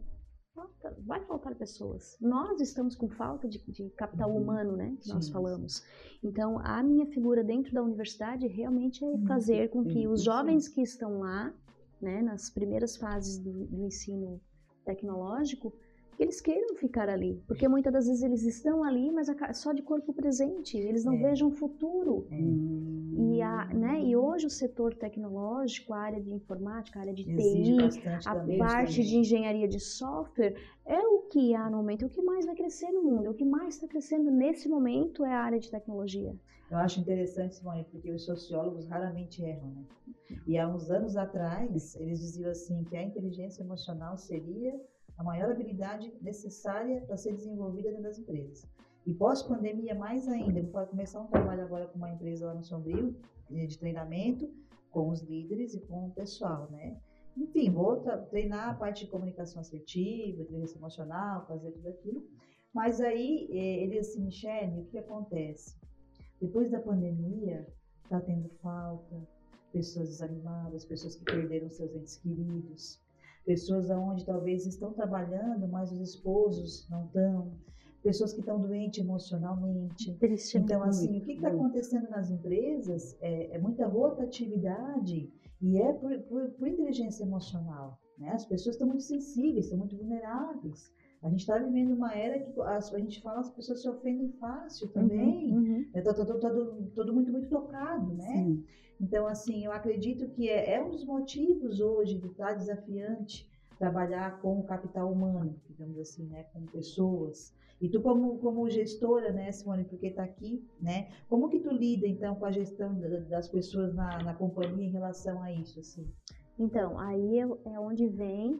[SPEAKER 2] vai faltar pessoas. Nós estamos com falta de, de capital
[SPEAKER 1] Uhum.
[SPEAKER 2] humano, né? Que nós
[SPEAKER 1] Sim,
[SPEAKER 2] falamos. Então, a minha figura dentro da universidade realmente é fazer com que os
[SPEAKER 1] Sim.
[SPEAKER 2] jovens que estão lá, né, nas primeiras fases do, do ensino tecnológico, que eles queiram ficar ali. Porque muitas das vezes eles estão ali, mas só de corpo presente, eles não
[SPEAKER 3] É.
[SPEAKER 2] vejam futuro.
[SPEAKER 1] Hum.
[SPEAKER 2] E, a, né, e hoje o setor tecnológico, a área de informática, a área de
[SPEAKER 3] Exige
[SPEAKER 2] TI, a parte
[SPEAKER 3] também.
[SPEAKER 2] de engenharia de software é o que há no momento, é o que mais vai crescer no mundo, é o que mais está crescendo nesse momento é a área de tecnologia.
[SPEAKER 3] Eu acho interessante, Simone, porque os sociólogos raramente erram, né? E há uns anos atrás, eles diziam assim que a inteligência emocional seria a maior habilidade necessária para ser desenvolvida dentro das empresas. E pós-pandemia, mais ainda, vou começar um trabalho agora com uma empresa lá no Sombrio, eh, de treinamento, com os líderes e com o pessoal, né? Enfim, vou treinar a parte de comunicação assertiva, inteligência emocional, fazer tudo aquilo. Mas aí, eh, ele assim, Michele, o que acontece? Depois da pandemia, está tendo falta, pessoas desanimadas, pessoas que perderam seus entes queridos, pessoas aonde talvez estão trabalhando, mas os esposos não estão, pessoas que estão doentes emocionalmente. Então, assim, o que está
[SPEAKER 1] muito.
[SPEAKER 3] acontecendo nas empresas é, é muita rotatividade e é por, por- por inteligência emocional. Né? As pessoas estão muito sensíveis, estão muito vulneráveis. A gente está vivendo uma era que as- a gente fala as pessoas se ofendem fácil também.
[SPEAKER 2] Uhum, uhum.
[SPEAKER 3] Está todo, todo, todo muito, muito tocado, né?
[SPEAKER 1] Sim.
[SPEAKER 3] Então, assim, eu acredito que é, é um dos motivos hoje de estar desafiante trabalhar com o capital humano, digamos assim, né? Com pessoas. E tu, como, como gestora, né, Simone, porque está aqui, né? Como que tu lida, então, com a gestão da- das pessoas na, na companhia em relação a isso, assim?
[SPEAKER 2] Então, aí é, é onde vem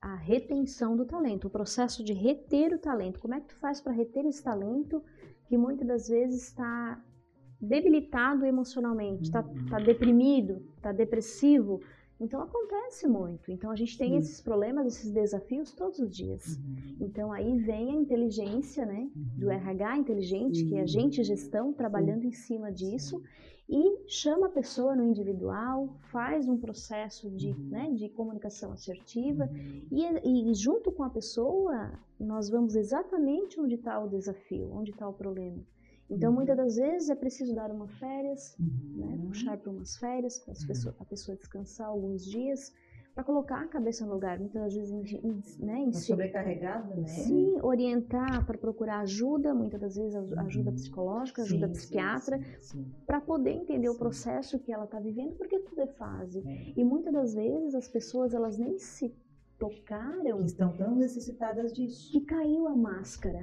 [SPEAKER 2] a retenção do talento, o processo de reter o talento. Como é que tu faz para reter esse talento que muitas das vezes está debilitado emocionalmente, está tá deprimido, está depressivo? Então acontece muito. Então a gente tem esses problemas, esses desafios todos os dias. Então aí vem a inteligência, né, do RH inteligente, que é a gente gestão trabalhando em cima disso e chama a pessoa no individual, faz um processo de, né, de comunicação assertiva e, e junto com a pessoa nós vamos exatamente onde está o desafio, onde está o problema. Então muitas das vezes é preciso dar uma férias, né, puxar para umas férias, para a pessoa descansar alguns dias, para colocar a cabeça no lugar. Muitas vezes, né, em si-
[SPEAKER 3] sobrecarregada, né?
[SPEAKER 2] Sim, orientar para procurar ajuda, muitas das vezes aj- ajuda psicológica, ajuda
[SPEAKER 3] Sim,
[SPEAKER 2] psiquiatra, para poder entender o
[SPEAKER 3] Sim.
[SPEAKER 2] processo que ela está vivendo, porque tudo é fase.
[SPEAKER 3] É.
[SPEAKER 2] E muitas das vezes as pessoas elas nem se tocaram
[SPEAKER 3] Que estão tão necessitadas disso.
[SPEAKER 2] que caiu a máscara.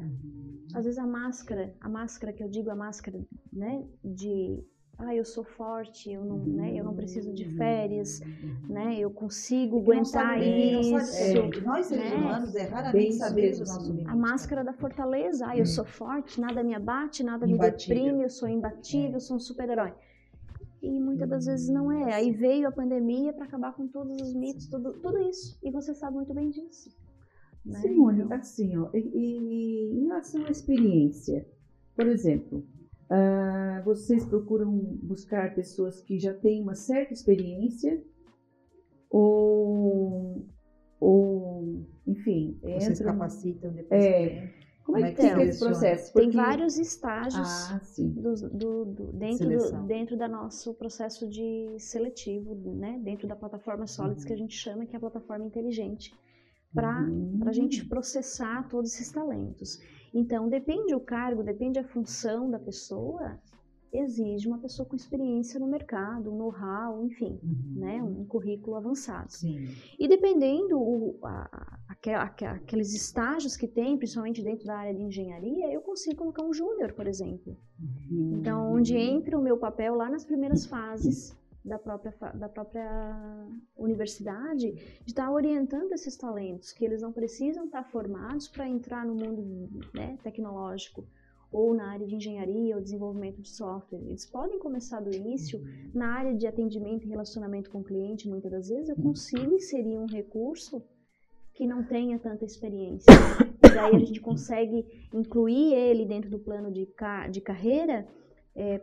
[SPEAKER 2] Às vezes a máscara, a máscara que eu digo, a máscara, né, de ah, eu sou forte, eu não, né, eu não preciso de férias, né, eu consigo
[SPEAKER 3] Porque não
[SPEAKER 2] aguentar
[SPEAKER 3] sabe bem, não
[SPEAKER 2] isso.
[SPEAKER 3] é, nós seres
[SPEAKER 2] né?
[SPEAKER 3] humanos é
[SPEAKER 1] Bem
[SPEAKER 3] raramente sabemos o nosso limite.
[SPEAKER 2] A máscara da fortaleza. Ah, eu sou forte, nada me abate, nada me
[SPEAKER 3] Imbatível.
[SPEAKER 2] deprime, eu sou imbatível, eu sou um super-herói. E muitas das vezes não é. Aí veio a pandemia para acabar com todos os mitos, tudo, tudo isso. E você sabe muito bem disso. Né?
[SPEAKER 1] Simone, assim, ó, e, e em relação à experiência, por exemplo, ah, vocês procuram buscar pessoas que já têm uma certa experiência ou, ou enfim,
[SPEAKER 3] Vocês
[SPEAKER 1] entram...
[SPEAKER 3] capacitam depois.
[SPEAKER 1] É.
[SPEAKER 3] também.
[SPEAKER 1] Como é
[SPEAKER 3] Como
[SPEAKER 1] que
[SPEAKER 3] é que
[SPEAKER 1] fica esse
[SPEAKER 3] seleciona?
[SPEAKER 1] processo?
[SPEAKER 2] Tem
[SPEAKER 1] Porque-
[SPEAKER 2] vários estágios
[SPEAKER 1] Ah, sim.
[SPEAKER 2] do, do- do- dentro, do, dentro da nosso processo de seletivo, né? dentro da plataforma Solids que a gente chama, que é a plataforma inteligente, para
[SPEAKER 1] Uhum.
[SPEAKER 2] a gente processar todos esses talentos. Então, depende o cargo, depende a função da pessoa, exige uma pessoa com experiência no mercado, um know-how, enfim,
[SPEAKER 3] Uhum.
[SPEAKER 2] né? um currículo avançado.
[SPEAKER 3] Sim.
[SPEAKER 2] E dependendo o, a- a- aque- aqueles estágios que tem, principalmente dentro da área de engenharia, eu consigo colocar um júnior, por exemplo.
[SPEAKER 1] Uhum.
[SPEAKER 2] Então, onde entra o meu papel lá nas primeiras fases da própria, da própria universidade, de estar orientando esses talentos, que eles não precisam estar formados para entrar no mundo né, tecnológico ou na área de engenharia ou desenvolvimento de software. Eles podem começar do início na área de atendimento e relacionamento com o cliente, muitas das vezes eu consigo inserir um recurso que não tenha tanta experiência. E daí a gente consegue incluir ele dentro do plano de, ca de carreira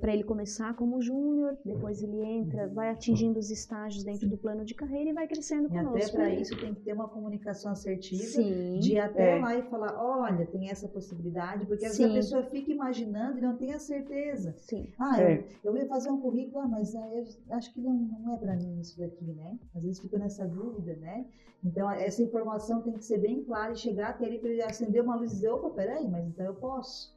[SPEAKER 2] para ele começar como júnior, depois ele entra, vai atingindo os estágios dentro do plano de carreira e vai crescendo
[SPEAKER 3] E até
[SPEAKER 2] conosco.
[SPEAKER 3] para isso tem que ter uma comunicação assertiva.
[SPEAKER 2] Sim,
[SPEAKER 3] De ir até
[SPEAKER 1] É.
[SPEAKER 3] lá e falar, olha, tem essa possibilidade, porque às vezes a pessoa fica imaginando e não tem a certeza.
[SPEAKER 2] sim.
[SPEAKER 3] Ah,
[SPEAKER 1] É.
[SPEAKER 3] eu, eu ia fazer um currículo, ah, mas ah, eu acho que não, não é para mim isso daqui, né? Às vezes fica nessa dúvida, né? Então, essa informação tem que ser bem clara e chegar até ele para ele acender uma luz e dizer, opa, peraí, mas então eu posso.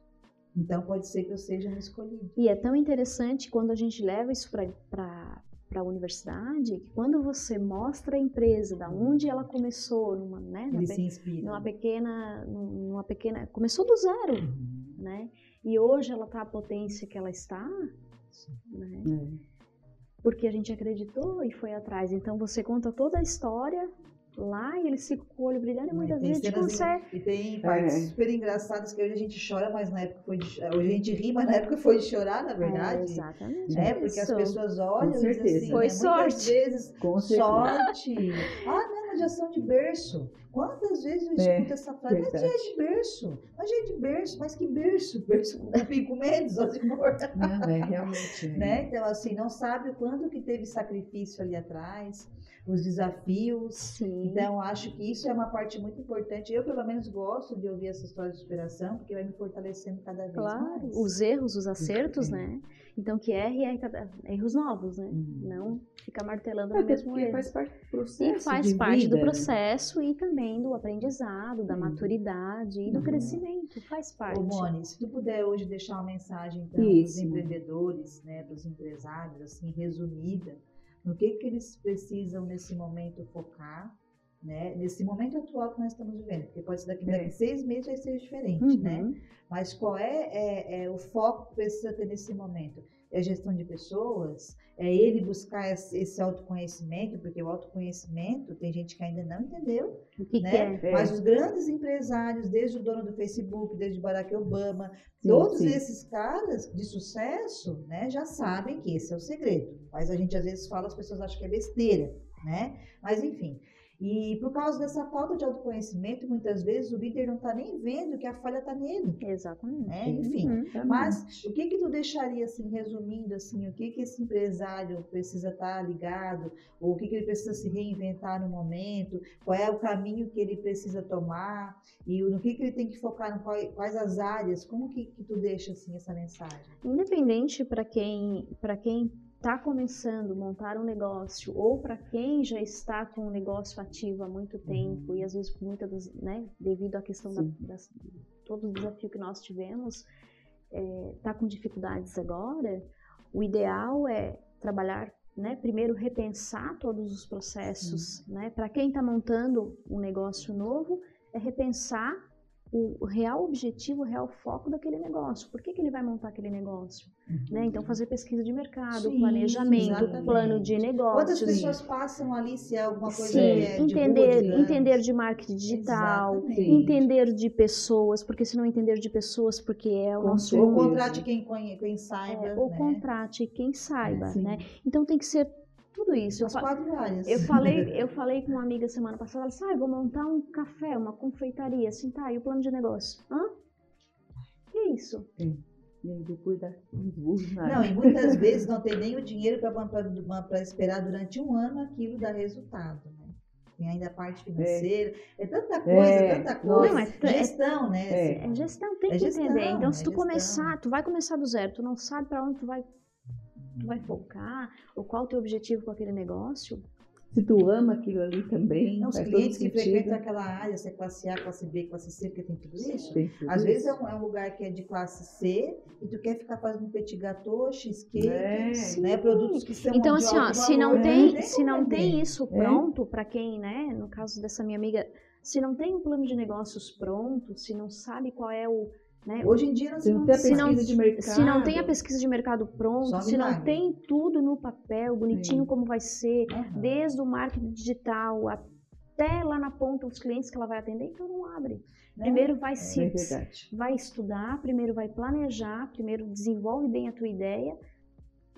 [SPEAKER 3] Então, pode ser que eu seja um escolhido.
[SPEAKER 2] E é tão interessante quando a gente leva isso para a universidade, que quando você mostra a empresa, da onde ela começou, numa, né, na
[SPEAKER 3] Ele
[SPEAKER 2] pe-
[SPEAKER 3] se inspira.
[SPEAKER 2] numa pequena, numa pequena, começou do zero,
[SPEAKER 3] Uhum.
[SPEAKER 2] né? E hoje ela está a potência que ela está, né?
[SPEAKER 1] É.
[SPEAKER 2] Porque a gente acreditou e foi atrás. Então você conta toda a história lá e eles ficam com o olho brilhando e muitas
[SPEAKER 3] tem
[SPEAKER 2] vezes a gente
[SPEAKER 3] cenas
[SPEAKER 2] consegue.
[SPEAKER 3] E tem partes
[SPEAKER 1] É.
[SPEAKER 3] super engraçadas que hoje a gente chora, mas na época foi de, hoje a gente ri, mas na época foi de chorar, na
[SPEAKER 2] É,
[SPEAKER 3] verdade.
[SPEAKER 2] exatamente.
[SPEAKER 3] né? Porque as pessoas olham
[SPEAKER 1] Com
[SPEAKER 3] e dizem assim,
[SPEAKER 2] Foi
[SPEAKER 3] né? muitas
[SPEAKER 2] sorte.
[SPEAKER 3] vezes
[SPEAKER 1] Com certeza.
[SPEAKER 3] sorte. Ah, não, mas já são de berço. Quantas vezes eu
[SPEAKER 1] É,
[SPEAKER 3] escuto essa frase? Mas já é de berço. Mas já é de berço. Mas que berço? Berço com medo, só se for.
[SPEAKER 1] Não, é realmente. é.
[SPEAKER 3] Né? Então, assim, não sabe o quanto que teve sacrifício ali atrás, os desafios.
[SPEAKER 2] Sim.
[SPEAKER 3] Então, acho que isso é uma parte muito importante. Eu, pelo menos, gosto de ouvir essa história de superação, porque vai me fortalecendo cada vez
[SPEAKER 2] Claro,
[SPEAKER 3] mais.
[SPEAKER 2] os erros, os acertos,
[SPEAKER 1] É.
[SPEAKER 2] né? Então que erre é cada- erros novos, né?
[SPEAKER 1] Uhum.
[SPEAKER 2] Não ficar martelando no mesmo
[SPEAKER 1] porque
[SPEAKER 2] erro.
[SPEAKER 1] faz parte do processo.
[SPEAKER 2] E faz
[SPEAKER 1] de
[SPEAKER 2] parte
[SPEAKER 1] vida,
[SPEAKER 2] do
[SPEAKER 1] né?
[SPEAKER 2] processo e também do aprendizado, da
[SPEAKER 1] Uhum.
[SPEAKER 2] maturidade e do
[SPEAKER 1] Uhum.
[SPEAKER 2] crescimento. Faz parte.
[SPEAKER 3] Ô, Moni, se tu puder hoje deixar uma mensagem então, para os empreendedores, né, para os empresários, assim, resumida, no que, que eles precisam nesse momento focar, né, nesse momento atual que nós estamos vivendo, porque pode ser daqui,
[SPEAKER 1] É.
[SPEAKER 3] daqui seis meses vai ser diferente,
[SPEAKER 2] Uhum.
[SPEAKER 3] né? Mas qual é, é- é o foco que precisa ter nesse momento? É gestão de pessoas? É ele buscar esse, autoconhecimento? Porque o autoconhecimento, tem gente que ainda não entendeu,
[SPEAKER 2] O que,
[SPEAKER 3] né?
[SPEAKER 2] que é?
[SPEAKER 1] É.
[SPEAKER 3] Mas os grandes empresários, desde o dono do Facebook, desde Barack Obama,
[SPEAKER 1] Sim,
[SPEAKER 3] todos
[SPEAKER 1] sim.
[SPEAKER 3] esses caras de sucesso, né, já sabem que esse é o segredo. Mas a gente às vezes fala, as pessoas acham que é besteira, né? Mas enfim. E por causa dessa falta de autoconhecimento, muitas vezes o líder não está nem vendo que a falha está nele.
[SPEAKER 2] Exatamente.
[SPEAKER 3] É, enfim.
[SPEAKER 2] Uhum.
[SPEAKER 3] Mas o que que tu deixaria assim, resumindo assim, o que que esse empresário precisa estar ligado, ou o que que ele precisa se reinventar no momento, qual é o caminho que ele precisa tomar e no que que ele tem que focar, qual- quais as áreas, como que, que tu deixa assim essa mensagem?
[SPEAKER 2] Independente para quem para quem está começando a montar um negócio ou para quem já está com um negócio ativo há muito tempo e às vezes muitas das, né, devido à questão da,
[SPEAKER 1] Sim.
[SPEAKER 2] das, todo o desafio que nós tivemos está com dificuldades agora, o ideal é trabalhar, né, primeiro repensar todos os processos, né, para quem está montando um negócio novo, é repensar o, real objetivo, o real foco daquele negócio. Por que, que ele vai montar aquele negócio? Né? Então, fazer pesquisa de mercado,
[SPEAKER 3] Sim,
[SPEAKER 2] planejamento,
[SPEAKER 3] exatamente.
[SPEAKER 2] plano de negócio.
[SPEAKER 3] Quantas pessoas passam ali se é alguma coisa
[SPEAKER 2] Sim,
[SPEAKER 3] que é de
[SPEAKER 2] entender,
[SPEAKER 3] digamos?
[SPEAKER 2] entender de marketing digital,
[SPEAKER 3] Exatamente.
[SPEAKER 2] entender de pessoas, porque se não entender de pessoas, porque é o
[SPEAKER 1] Com
[SPEAKER 2] nosso.
[SPEAKER 3] Ou contrate quem, quem saiba,
[SPEAKER 2] é, ou
[SPEAKER 3] né?
[SPEAKER 2] contrate quem saiba,
[SPEAKER 1] Sim.
[SPEAKER 2] né? Então tem que ser Tudo isso.
[SPEAKER 3] As quatro áreas.
[SPEAKER 2] Eu falei, eu falei com uma amiga semana passada, ela disse, ah, eu vou montar um café, uma confeitaria. Assim, tá, e o plano de negócio? Hã? Que é isso?
[SPEAKER 1] E aí depois dá uns burros na
[SPEAKER 3] Não, e muitas vezes não tem nem o dinheiro para esperar durante um ano aquilo dar resultado, né? Tem ainda a parte financeira, é, tanta coisa,
[SPEAKER 1] É,
[SPEAKER 3] tanta coisa.
[SPEAKER 2] Não, é-
[SPEAKER 3] gestão, né?
[SPEAKER 1] É.
[SPEAKER 2] É gestão, tem
[SPEAKER 3] É
[SPEAKER 2] que
[SPEAKER 3] gestão,
[SPEAKER 2] entender. Então,
[SPEAKER 3] é
[SPEAKER 2] se tu
[SPEAKER 3] gestão.
[SPEAKER 2] começar, tu vai começar do zero, tu não sabe para onde tu vai, tu vai focar, ou qual o teu objetivo com aquele negócio,
[SPEAKER 1] Se tu ama aquilo ali também,
[SPEAKER 3] Não, os clientes que frequentam aquela área, se é classe A, classe B, classe C, porque tem tudo isso.
[SPEAKER 1] Tem tudo
[SPEAKER 3] Às vezes
[SPEAKER 1] isso.
[SPEAKER 3] é um, é um lugar que é de classe C e tu quer ficar fazendo petit gâteau, cheesecake,
[SPEAKER 1] É.
[SPEAKER 3] né? Produtos que são
[SPEAKER 2] Então,
[SPEAKER 3] de
[SPEAKER 2] assim, ó, se não
[SPEAKER 3] valor,
[SPEAKER 2] tem, se não tem isso pronto para quem, né, no caso dessa minha amiga, se não tem um plano de negócios pronto, se não sabe qual é o, né,
[SPEAKER 3] Hoje em dia não
[SPEAKER 1] Se não tem a
[SPEAKER 2] Se não-
[SPEAKER 1] pesquisa de mercado.
[SPEAKER 2] se não tem a pesquisa de mercado pronto,
[SPEAKER 3] Só
[SPEAKER 2] se não tem tudo no papel, bonitinho
[SPEAKER 1] Sim.
[SPEAKER 2] como vai ser,
[SPEAKER 3] Aham.
[SPEAKER 2] desde o marketing digital até lá na ponta os clientes que ela vai atender, então não abre.
[SPEAKER 3] Né?
[SPEAKER 2] Primeiro vai se
[SPEAKER 1] É
[SPEAKER 2] vai estudar, primeiro vai planejar, primeiro desenvolve bem a tua ideia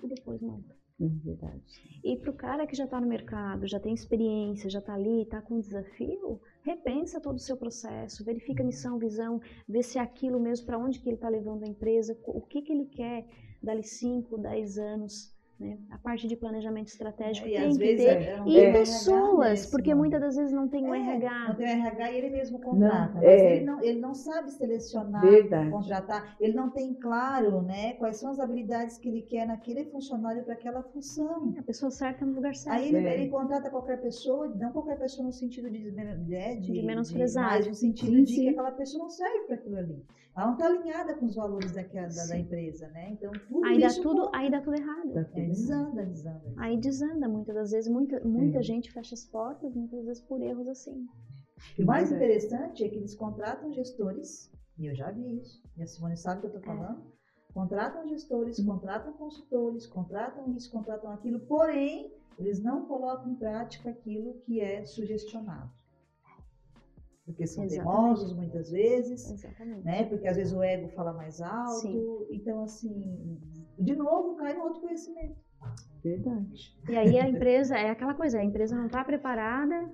[SPEAKER 2] e depois monta.
[SPEAKER 1] É verdade.
[SPEAKER 2] E para o cara que já está no mercado, já tem experiência, já está ali, está com desafio, repensa todo o seu processo, verifica missão, visão, vê se é aquilo mesmo, para onde que ele está levando a empresa, o que, que ele quer dali 5, 10 anos, né? A parte de planejamento estratégico
[SPEAKER 3] E
[SPEAKER 2] tem que ter.
[SPEAKER 3] é- não
[SPEAKER 2] E
[SPEAKER 3] RH
[SPEAKER 2] pessoas, porque muitas das vezes não tem o
[SPEAKER 3] É,
[SPEAKER 2] RH.
[SPEAKER 3] Não tem o RH e ele mesmo contrata.
[SPEAKER 1] Não,
[SPEAKER 3] mas
[SPEAKER 1] é.
[SPEAKER 3] ele, não, ele não sabe selecionar,
[SPEAKER 1] Verdade.
[SPEAKER 3] contratar. Ele não tem claro né, quais são as habilidades que ele quer naquele funcionário para aquela função.
[SPEAKER 2] A pessoa certa no lugar certo.
[SPEAKER 3] Aí ele,
[SPEAKER 1] É.
[SPEAKER 3] ele contrata qualquer pessoa, não qualquer pessoa no sentido de, né, de,
[SPEAKER 2] De menosprezar.
[SPEAKER 3] mas no sentido
[SPEAKER 1] Sim,
[SPEAKER 3] de
[SPEAKER 1] sim.
[SPEAKER 3] que aquela pessoa não serve para aquilo ali. Ela não está alinhada com os valores daquela, da, da empresa, né? Então tudo
[SPEAKER 2] Aí dá tudo,
[SPEAKER 3] conta.
[SPEAKER 2] aí dá tudo errado.
[SPEAKER 1] Tudo
[SPEAKER 3] É, desanda, desanda.
[SPEAKER 2] Aí desanda muitas das vezes, muita, muita
[SPEAKER 1] É.
[SPEAKER 2] gente fecha as portas, muitas vezes por erros assim.
[SPEAKER 3] E o mais
[SPEAKER 1] Verdade.
[SPEAKER 3] interessante é que eles contratam gestores, e eu já vi isso, e a Simone sabe o que eu estou
[SPEAKER 2] É.
[SPEAKER 3] falando. Contratam gestores,
[SPEAKER 1] Uhum.
[SPEAKER 3] contratam consultores, contratam isso, contratam aquilo, porém, eles não colocam em prática aquilo que é sugestionado. Porque são
[SPEAKER 2] Exatamente.
[SPEAKER 3] teimosos muitas vezes,
[SPEAKER 2] Exatamente.
[SPEAKER 3] né? Porque às vezes o ego fala mais alto.
[SPEAKER 2] Sim.
[SPEAKER 3] Então, assim, de novo, cai no autoconhecimento.
[SPEAKER 1] Verdade.
[SPEAKER 2] E aí a empresa, é aquela coisa, a empresa não está preparada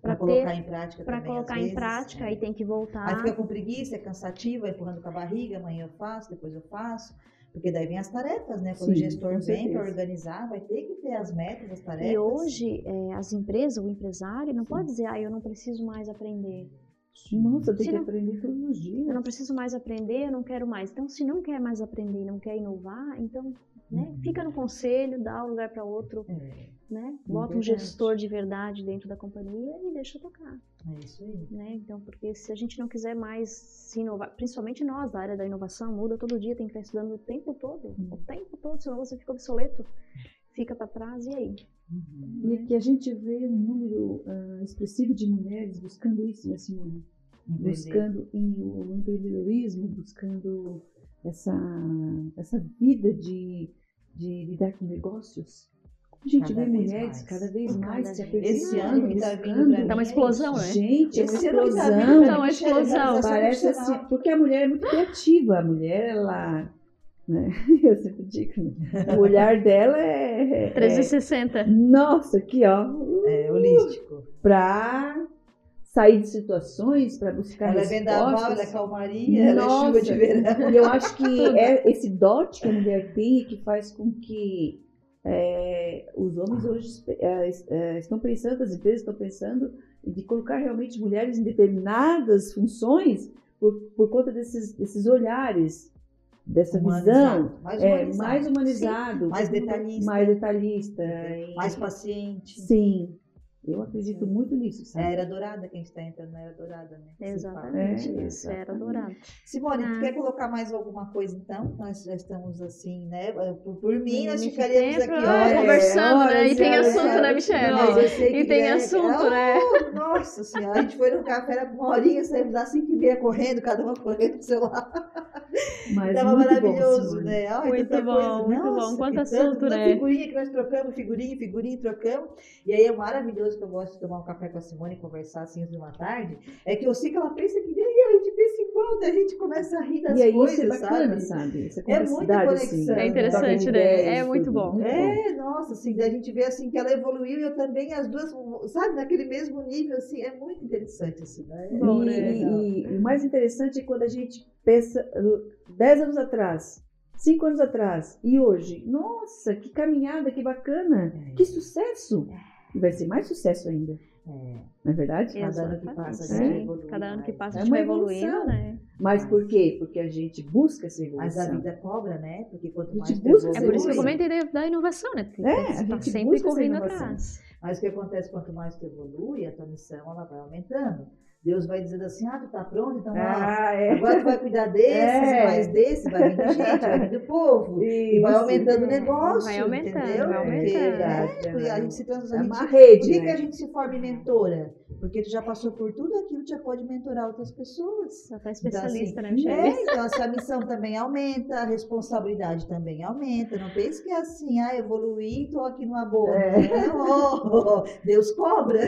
[SPEAKER 3] Para colocar em prática
[SPEAKER 2] para colocar em
[SPEAKER 3] vezes,
[SPEAKER 2] prática,
[SPEAKER 3] né?
[SPEAKER 2] aí tem que voltar.
[SPEAKER 3] Aí fica com preguiça, é cansativo, é empurrando com a barriga, amanhã eu faço, depois eu faço. Porque daí vem as tarefas, né? Quando o
[SPEAKER 1] Sim,
[SPEAKER 3] gestor
[SPEAKER 1] com
[SPEAKER 3] vem para organizar, vai ter que ter as metas, as tarefas.
[SPEAKER 2] E hoje, é, as empresas, o empresário, não pode dizer, ah, eu não preciso mais aprender.
[SPEAKER 1] Nossa, tem
[SPEAKER 2] Se
[SPEAKER 1] que
[SPEAKER 2] não-
[SPEAKER 1] aprender todos os dias.
[SPEAKER 2] Eu não preciso mais aprender, eu não quero mais. Então, se não quer mais aprender não quer inovar, então, né,
[SPEAKER 3] Uhum.
[SPEAKER 2] fica no conselho, dá um lugar para outro,
[SPEAKER 3] É,
[SPEAKER 2] né? Bota um gestor de verdade dentro da companhia e deixa tocar.
[SPEAKER 3] é isso aí.
[SPEAKER 2] né? Então, porque se a gente não quiser mais se inovar, principalmente nós da área da inovação, muda todo dia, tem que estar estudando o tempo todo, o tempo todo, senão você fica obsoleto, fica para trás e aí?
[SPEAKER 1] E aqui a gente vê um número ah, expressivo de mulheres buscando isso, né, Simone? Buscando em, o empreendedorismo, buscando essa, essa vida de, de lidar com negócios. A gente
[SPEAKER 3] Cada
[SPEAKER 1] vê
[SPEAKER 3] vez
[SPEAKER 1] mulheres
[SPEAKER 3] mais.
[SPEAKER 1] cada vez
[SPEAKER 2] Cada
[SPEAKER 1] mais
[SPEAKER 2] vez.
[SPEAKER 1] se
[SPEAKER 3] Esse
[SPEAKER 1] aperfeiçoando,
[SPEAKER 3] ano que tá vindo
[SPEAKER 1] buscando.
[SPEAKER 3] pra
[SPEAKER 2] Tá uma
[SPEAKER 3] é
[SPEAKER 2] explosão, né?
[SPEAKER 1] Gente, é uma
[SPEAKER 3] Esse
[SPEAKER 1] explosão.
[SPEAKER 3] pra mim
[SPEAKER 2] Tá uma
[SPEAKER 3] é
[SPEAKER 2] explosão.
[SPEAKER 1] Parece assim, porque a mulher é muito criativa, a mulher, ela. Né? Eu sempre digo, né? o olhar dela é. é-
[SPEAKER 2] 360.
[SPEAKER 1] nossa, aqui, ó.
[SPEAKER 3] É, holístico.
[SPEAKER 1] Pra sair de situações, para buscar
[SPEAKER 3] Ela é vendaval, ela é
[SPEAKER 1] respostas.
[SPEAKER 3] calmaria, ela é chuva de verão.
[SPEAKER 1] E eu acho que é esse dote que a mulher tem que faz com que é, os homens hoje é, é, estão pensando, as empresas estão pensando de colocar realmente mulheres em determinadas funções por, por conta desses, desses olhares, dessa
[SPEAKER 3] Humanizado,
[SPEAKER 1] visão.
[SPEAKER 3] mais
[SPEAKER 1] é,
[SPEAKER 3] humanizado.
[SPEAKER 1] mais humanizado,
[SPEAKER 3] Mais detalhista.
[SPEAKER 1] mais detalhista.
[SPEAKER 3] Mais paciente.
[SPEAKER 1] Sim, eu acredito muito nisso,
[SPEAKER 3] É a
[SPEAKER 1] sabe?
[SPEAKER 3] era dourada que a gente está entrando na era dourada, né? que
[SPEAKER 2] Exatamente,
[SPEAKER 1] É,
[SPEAKER 2] isso era dourado.
[SPEAKER 3] Simone, tu
[SPEAKER 2] Ah.
[SPEAKER 3] quer colocar mais alguma coisa então? Nós já estamos assim, né? Por, por mim, nós
[SPEAKER 2] Muito
[SPEAKER 3] ficaríamos
[SPEAKER 2] tempo,
[SPEAKER 3] aqui horas.
[SPEAKER 2] conversando, né?
[SPEAKER 1] horas
[SPEAKER 2] E tem
[SPEAKER 1] horas,
[SPEAKER 2] assunto, né. Michelle? E
[SPEAKER 3] que,
[SPEAKER 2] tem
[SPEAKER 3] né,
[SPEAKER 2] assunto,
[SPEAKER 3] oh,
[SPEAKER 2] né?
[SPEAKER 3] Nossa senhora, a gente foi no café, era uma horinha, saímos às 5 e meia correndo, cada uma correndo pro seu lado.
[SPEAKER 1] Mas
[SPEAKER 3] Tava
[SPEAKER 1] bom,
[SPEAKER 3] maravilhoso, né? Ai,
[SPEAKER 2] Muito
[SPEAKER 3] tanta
[SPEAKER 2] bom,
[SPEAKER 3] coisa.
[SPEAKER 2] muito bom.
[SPEAKER 3] Nossa,
[SPEAKER 2] Quanto
[SPEAKER 3] que
[SPEAKER 2] assunto,
[SPEAKER 3] tanto,
[SPEAKER 2] né?
[SPEAKER 3] Figurinha que nós trocamos, figurinha, figurinha, trocamos. E aí é maravilhoso que eu gosto de tomar um café com a Simone e conversar assim de uma tarde. É que eu sei que ela pensa que nem a gente pensa igual, a gente começa a rir das
[SPEAKER 1] E aí
[SPEAKER 3] coisas,
[SPEAKER 1] isso é bacana,
[SPEAKER 3] sabe?
[SPEAKER 1] sabe?
[SPEAKER 3] É muita
[SPEAKER 1] cumplicidade,
[SPEAKER 3] conexão.
[SPEAKER 1] assim,
[SPEAKER 3] É
[SPEAKER 2] interessante, né?
[SPEAKER 1] ideias,
[SPEAKER 2] É muito bom.
[SPEAKER 3] É, nossa, assim, da gente ver assim que ela evoluiu e eu também, as duas, sabe, naquele mesmo nível, assim, é muito interessante, assim, né? É
[SPEAKER 2] Bom,
[SPEAKER 1] E,
[SPEAKER 2] né?
[SPEAKER 1] e- e o mais interessante é quando a gente pensa 10 anos atrás, 5 anos atrás e hoje. Nossa, que caminhada, que bacana,
[SPEAKER 3] É.
[SPEAKER 1] que sucesso! E vai ser mais sucesso ainda,
[SPEAKER 3] É,
[SPEAKER 1] não é verdade?
[SPEAKER 3] Cada ano que passa,
[SPEAKER 1] a gente
[SPEAKER 2] Sim,
[SPEAKER 3] evolui
[SPEAKER 2] Cada ano que passa
[SPEAKER 1] É
[SPEAKER 2] a gente vai
[SPEAKER 1] uma
[SPEAKER 2] evoluindo,
[SPEAKER 1] evolução.
[SPEAKER 2] né?
[SPEAKER 1] Mas por quê? Porque a gente busca essa
[SPEAKER 3] Mas a
[SPEAKER 1] evolução.
[SPEAKER 3] vida cobra, né? Porque quanto mais
[SPEAKER 1] busca
[SPEAKER 2] É por isso que eu comentei da, da inovação, né? Porque
[SPEAKER 1] É, a
[SPEAKER 2] você tá
[SPEAKER 1] gente
[SPEAKER 2] sempre correndo atrás.
[SPEAKER 3] Mas o que acontece, quanto mais tu evolui, a tua missão ela vai aumentando. Deus vai dizendo assim, ah, tu tá pronto, então
[SPEAKER 1] Ah, é.
[SPEAKER 3] agora tu vai cuidar desses,
[SPEAKER 1] É.
[SPEAKER 3] mais desses, vai vindo gente, vai vindo povo. E vai
[SPEAKER 1] Isso.
[SPEAKER 3] aumentando o negócio,
[SPEAKER 2] Vai aumentando,
[SPEAKER 3] entendeu?
[SPEAKER 2] vai
[SPEAKER 3] Porque,
[SPEAKER 2] aumentando.
[SPEAKER 3] é, a gente se
[SPEAKER 1] É
[SPEAKER 3] transforma.
[SPEAKER 1] uma rede,
[SPEAKER 3] Por que,
[SPEAKER 1] né?
[SPEAKER 3] que a gente se forma em mentora? Porque tu já passou por tudo aquilo, tu já pode mentorar outras pessoas.
[SPEAKER 2] Já tá especialista, né,
[SPEAKER 3] É,
[SPEAKER 2] Michelle?
[SPEAKER 3] então a sua missão também aumenta, a responsabilidade também aumenta. Não pense que é assim, ah, evoluí, tô aqui numa boa.
[SPEAKER 1] É.
[SPEAKER 3] Não, Deus cobra.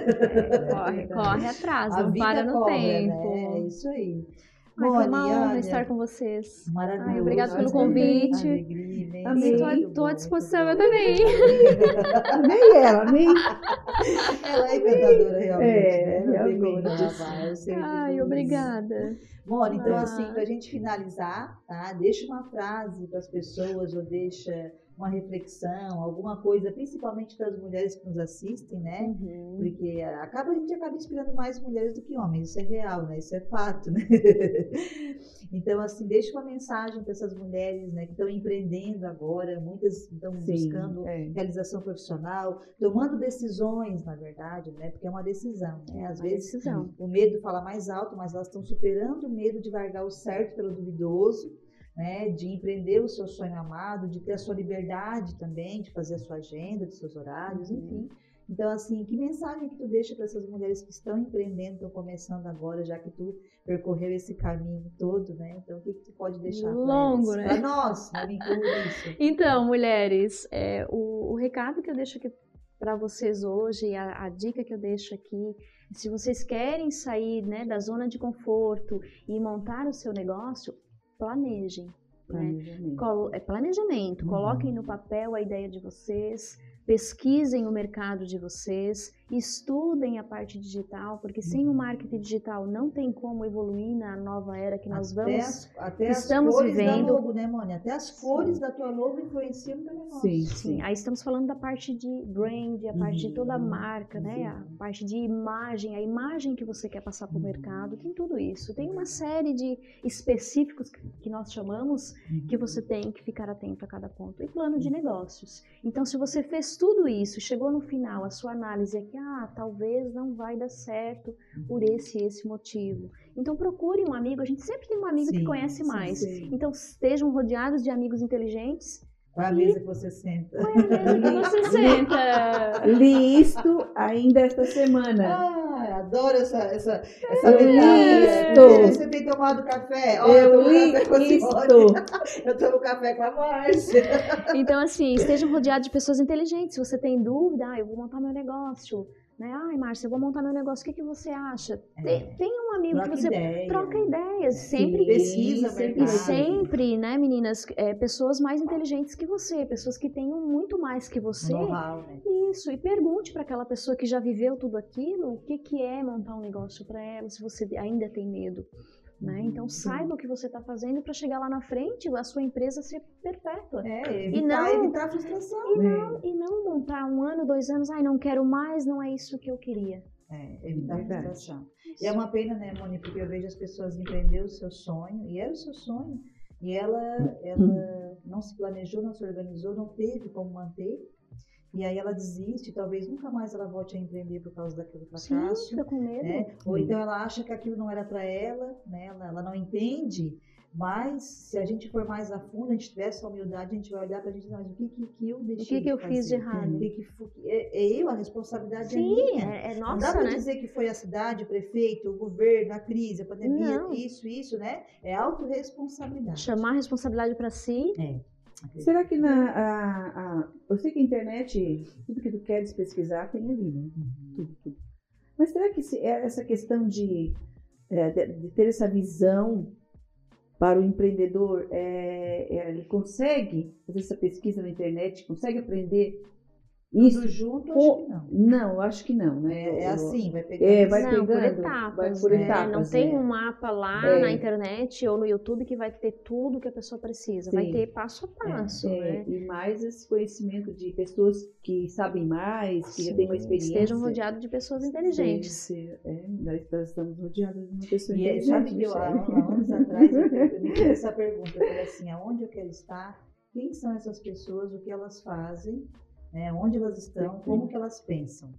[SPEAKER 2] Corre, corre atrás,
[SPEAKER 3] A
[SPEAKER 2] não
[SPEAKER 3] vida
[SPEAKER 2] para no
[SPEAKER 3] cobra,
[SPEAKER 2] tempo.
[SPEAKER 3] né? É isso aí.
[SPEAKER 2] Ai, foi uma honra
[SPEAKER 3] olha,
[SPEAKER 2] estar com vocês.
[SPEAKER 3] Maravilhoso.
[SPEAKER 2] Ai,
[SPEAKER 1] pelo
[SPEAKER 2] convite.
[SPEAKER 3] Alegria,
[SPEAKER 1] Amei.
[SPEAKER 2] E
[SPEAKER 3] bom,
[SPEAKER 2] à disposição,
[SPEAKER 3] bom.
[SPEAKER 2] eu também.
[SPEAKER 1] Nem ela, nem.
[SPEAKER 3] Ela é encantadora, realmente.
[SPEAKER 1] É,
[SPEAKER 3] né?
[SPEAKER 1] Realmente.
[SPEAKER 3] eu sei
[SPEAKER 2] Ai, obrigada.
[SPEAKER 3] Mora, então
[SPEAKER 2] Ah.
[SPEAKER 3] assim, para a gente finalizar, tá? Deixa uma frase para as pessoas ou deixa uma reflexão, alguma coisa, principalmente para as mulheres que nos assistem, né?
[SPEAKER 2] Uhum.
[SPEAKER 3] Porque acaba, a gente acaba inspirando mais mulheres do que homens, isso é real, né? Isso é fato, né? Então, assim, deixa uma mensagem para essas mulheres, né, que estão empreendendo agora, muitas estão buscando
[SPEAKER 1] é.
[SPEAKER 3] realização profissional, tomando decisões, na verdade, né? Porque é uma decisão, né? Às
[SPEAKER 2] Uma
[SPEAKER 3] vezes
[SPEAKER 2] decisão.
[SPEAKER 3] o medo fala mais alto, mas elas estão superando o medo de largar o certo pelo duvidoso, né? De empreender o seu sonho amado, de ter a sua liberdade também, de fazer a sua agenda, dos seus horários,
[SPEAKER 2] Uhum.
[SPEAKER 3] enfim. Então, assim, que mensagem que tu deixa para essas mulheres que estão empreendendo, estão começando agora, já que tu percorreu esse caminho todo, né? Então, o que, que tu pode deixar
[SPEAKER 2] Longo,
[SPEAKER 3] para
[SPEAKER 2] né?
[SPEAKER 3] Para nós, né? Me incluo nisso.
[SPEAKER 2] Então, mulheres, é, o, o recado que eu deixo aqui para vocês hoje, a, a dica que eu deixo aqui, se vocês querem sair né, da zona de conforto e montar o seu negócio, planejem. Né?
[SPEAKER 1] Planejamento.
[SPEAKER 2] Colo- é planejamento.
[SPEAKER 1] Uhum.
[SPEAKER 2] Coloquem no papel a ideia de vocês, pesquisem o mercado de vocês, estudem a parte digital, porque sem o marketing digital não tem como evoluir na nova era que nós
[SPEAKER 3] Até
[SPEAKER 2] vamos.
[SPEAKER 3] as, até
[SPEAKER 2] estamos
[SPEAKER 3] as cores
[SPEAKER 2] vivendo-
[SPEAKER 3] da logo, né, Mônia? Até as cores da tua logo influenciam teu negócio.
[SPEAKER 1] Sim,
[SPEAKER 2] Sim,
[SPEAKER 1] sim.
[SPEAKER 2] aí estamos falando da parte de brand, a parte de toda a
[SPEAKER 3] Uhum,
[SPEAKER 2] marca, né? A
[SPEAKER 3] uhum.
[SPEAKER 2] parte de imagem, a imagem que você quer passar para o
[SPEAKER 3] Uhum.
[SPEAKER 2] mercado, tem tudo isso. Tem uma série de específicos que, nós chamamos que você tem que ficar atento a cada ponto. E plano de negócios. Então, se você fez tudo isso, chegou no final, a sua análise é que, ah, talvez não vai dar certo por esse e esse motivo. Então, procure um amigo. A gente sempre tem um amigo que
[SPEAKER 3] Sim,
[SPEAKER 2] conhece
[SPEAKER 3] sim,
[SPEAKER 2] mais.
[SPEAKER 3] sim.
[SPEAKER 2] Então, estejam rodeados de amigos inteligentes.
[SPEAKER 3] Qual a mesa que você senta?
[SPEAKER 2] Qual a mesa que você senta?
[SPEAKER 1] Li isto ainda esta semana.
[SPEAKER 3] Ah, adoro essa, essa, essa
[SPEAKER 1] Eu isto.
[SPEAKER 3] Você tem tomado café? Ó,
[SPEAKER 1] Eu
[SPEAKER 3] tomo
[SPEAKER 1] li
[SPEAKER 3] café com a Simone.
[SPEAKER 1] isto.
[SPEAKER 3] Eu tomo café com a Márcia.
[SPEAKER 2] Então, assim, estejam rodeados de pessoas inteligentes. Se você tem dúvida, ah, eu vou montar meu negócio. Né? Ai, Márcia, eu vou montar meu negócio. O que, que você acha? Tem, tem um amigo
[SPEAKER 3] Troca
[SPEAKER 2] que você
[SPEAKER 3] ideia.
[SPEAKER 2] troca ideias.
[SPEAKER 1] Sim,
[SPEAKER 2] Sempre
[SPEAKER 3] pesquisa
[SPEAKER 1] sempre.
[SPEAKER 2] E sempre, né, meninas, é, pessoas mais inteligentes que você, pessoas que tenham muito mais que você.
[SPEAKER 3] Know-how, né?
[SPEAKER 2] Isso, e pergunte para aquela pessoa que já viveu tudo aquilo o que, que é montar um negócio para ela, se você ainda tem medo. Né?
[SPEAKER 3] Uhum.
[SPEAKER 2] Então, saiba o que você está fazendo para chegar lá na frente, a sua empresa ser perpétua.
[SPEAKER 3] É,
[SPEAKER 2] E não-
[SPEAKER 3] evitar a frustração.
[SPEAKER 2] E, não, e não montar um ano, dois anos, ai, não quero mais, não é isso que eu queria.
[SPEAKER 3] É, evitar a
[SPEAKER 1] Verdade.
[SPEAKER 3] frustração. E é uma pena, né, Moni, porque eu vejo as pessoas empreender o seu sonho, e era o seu sonho, e ela, ela não se planejou, não se organizou, não teve como manter, e aí ela desiste, talvez nunca mais ela volte a empreender por causa daquele
[SPEAKER 2] Sim,
[SPEAKER 3] fracasso.
[SPEAKER 2] fica com medo.
[SPEAKER 3] né? Ou então ela acha que aquilo não era para ela, né? ela, ela não entende, mas se a gente for mais a fundo, a gente tiver essa humildade, a gente vai olhar para a gente, mas o que, que, que eu
[SPEAKER 2] O
[SPEAKER 3] deixei
[SPEAKER 2] que, que eu
[SPEAKER 3] de
[SPEAKER 2] fiz de
[SPEAKER 3] fazer?
[SPEAKER 2] errado?
[SPEAKER 3] O que que é, é eu, a responsabilidade é
[SPEAKER 2] Sim,
[SPEAKER 3] minha.
[SPEAKER 2] é, é
[SPEAKER 3] Não dá
[SPEAKER 2] nossa,
[SPEAKER 3] para
[SPEAKER 2] né?
[SPEAKER 3] dizer que foi a cidade, o prefeito, o governo, a crise, a pandemia,
[SPEAKER 2] Não.
[SPEAKER 3] isso, isso, né? É autorresponsabilidade.
[SPEAKER 2] Chamar a responsabilidade para si.
[SPEAKER 1] Será que na. A, a- eu sei que a internet, tudo que tu queres pesquisar tem ali, né? Tudo, tudo. Mas será que se- essa questão de, é, de, de ter essa visão para o empreendedor, é, é, ele consegue fazer essa pesquisa na internet, consegue aprender isso
[SPEAKER 3] Tudo junto, acho que não.
[SPEAKER 1] Não, acho que não, né?
[SPEAKER 3] É, é
[SPEAKER 1] Eu-
[SPEAKER 3] assim, vai pegando.
[SPEAKER 1] É, vai
[SPEAKER 2] não, por
[SPEAKER 1] pegando,
[SPEAKER 2] etapas.
[SPEAKER 1] vai por
[SPEAKER 2] né?
[SPEAKER 1] etapas,
[SPEAKER 2] não tem
[SPEAKER 1] é.
[SPEAKER 2] um mapa lá
[SPEAKER 1] É.
[SPEAKER 2] na internet ou no YouTube que vai ter tudo que a pessoa precisa. Vai
[SPEAKER 1] Sim.
[SPEAKER 2] ter passo a passo,
[SPEAKER 1] É,
[SPEAKER 2] né?
[SPEAKER 1] E mais esse conhecimento de pessoas que sabem mais, que já têm uma
[SPEAKER 2] Sim,
[SPEAKER 1] experiência.
[SPEAKER 2] Estejam rodeados de pessoas inteligentes.
[SPEAKER 1] Sim, sim. É, nós estamos rodeados de uma pessoa
[SPEAKER 3] E é,
[SPEAKER 1] inteligente.
[SPEAKER 3] sabe que eu, há, anos atrás, eu, eu me fiz essa pergunta. Eu falei assim, aonde eu quero estar? Quem são essas pessoas? O que elas fazem? Né, onde elas estão? Como que elas pensam?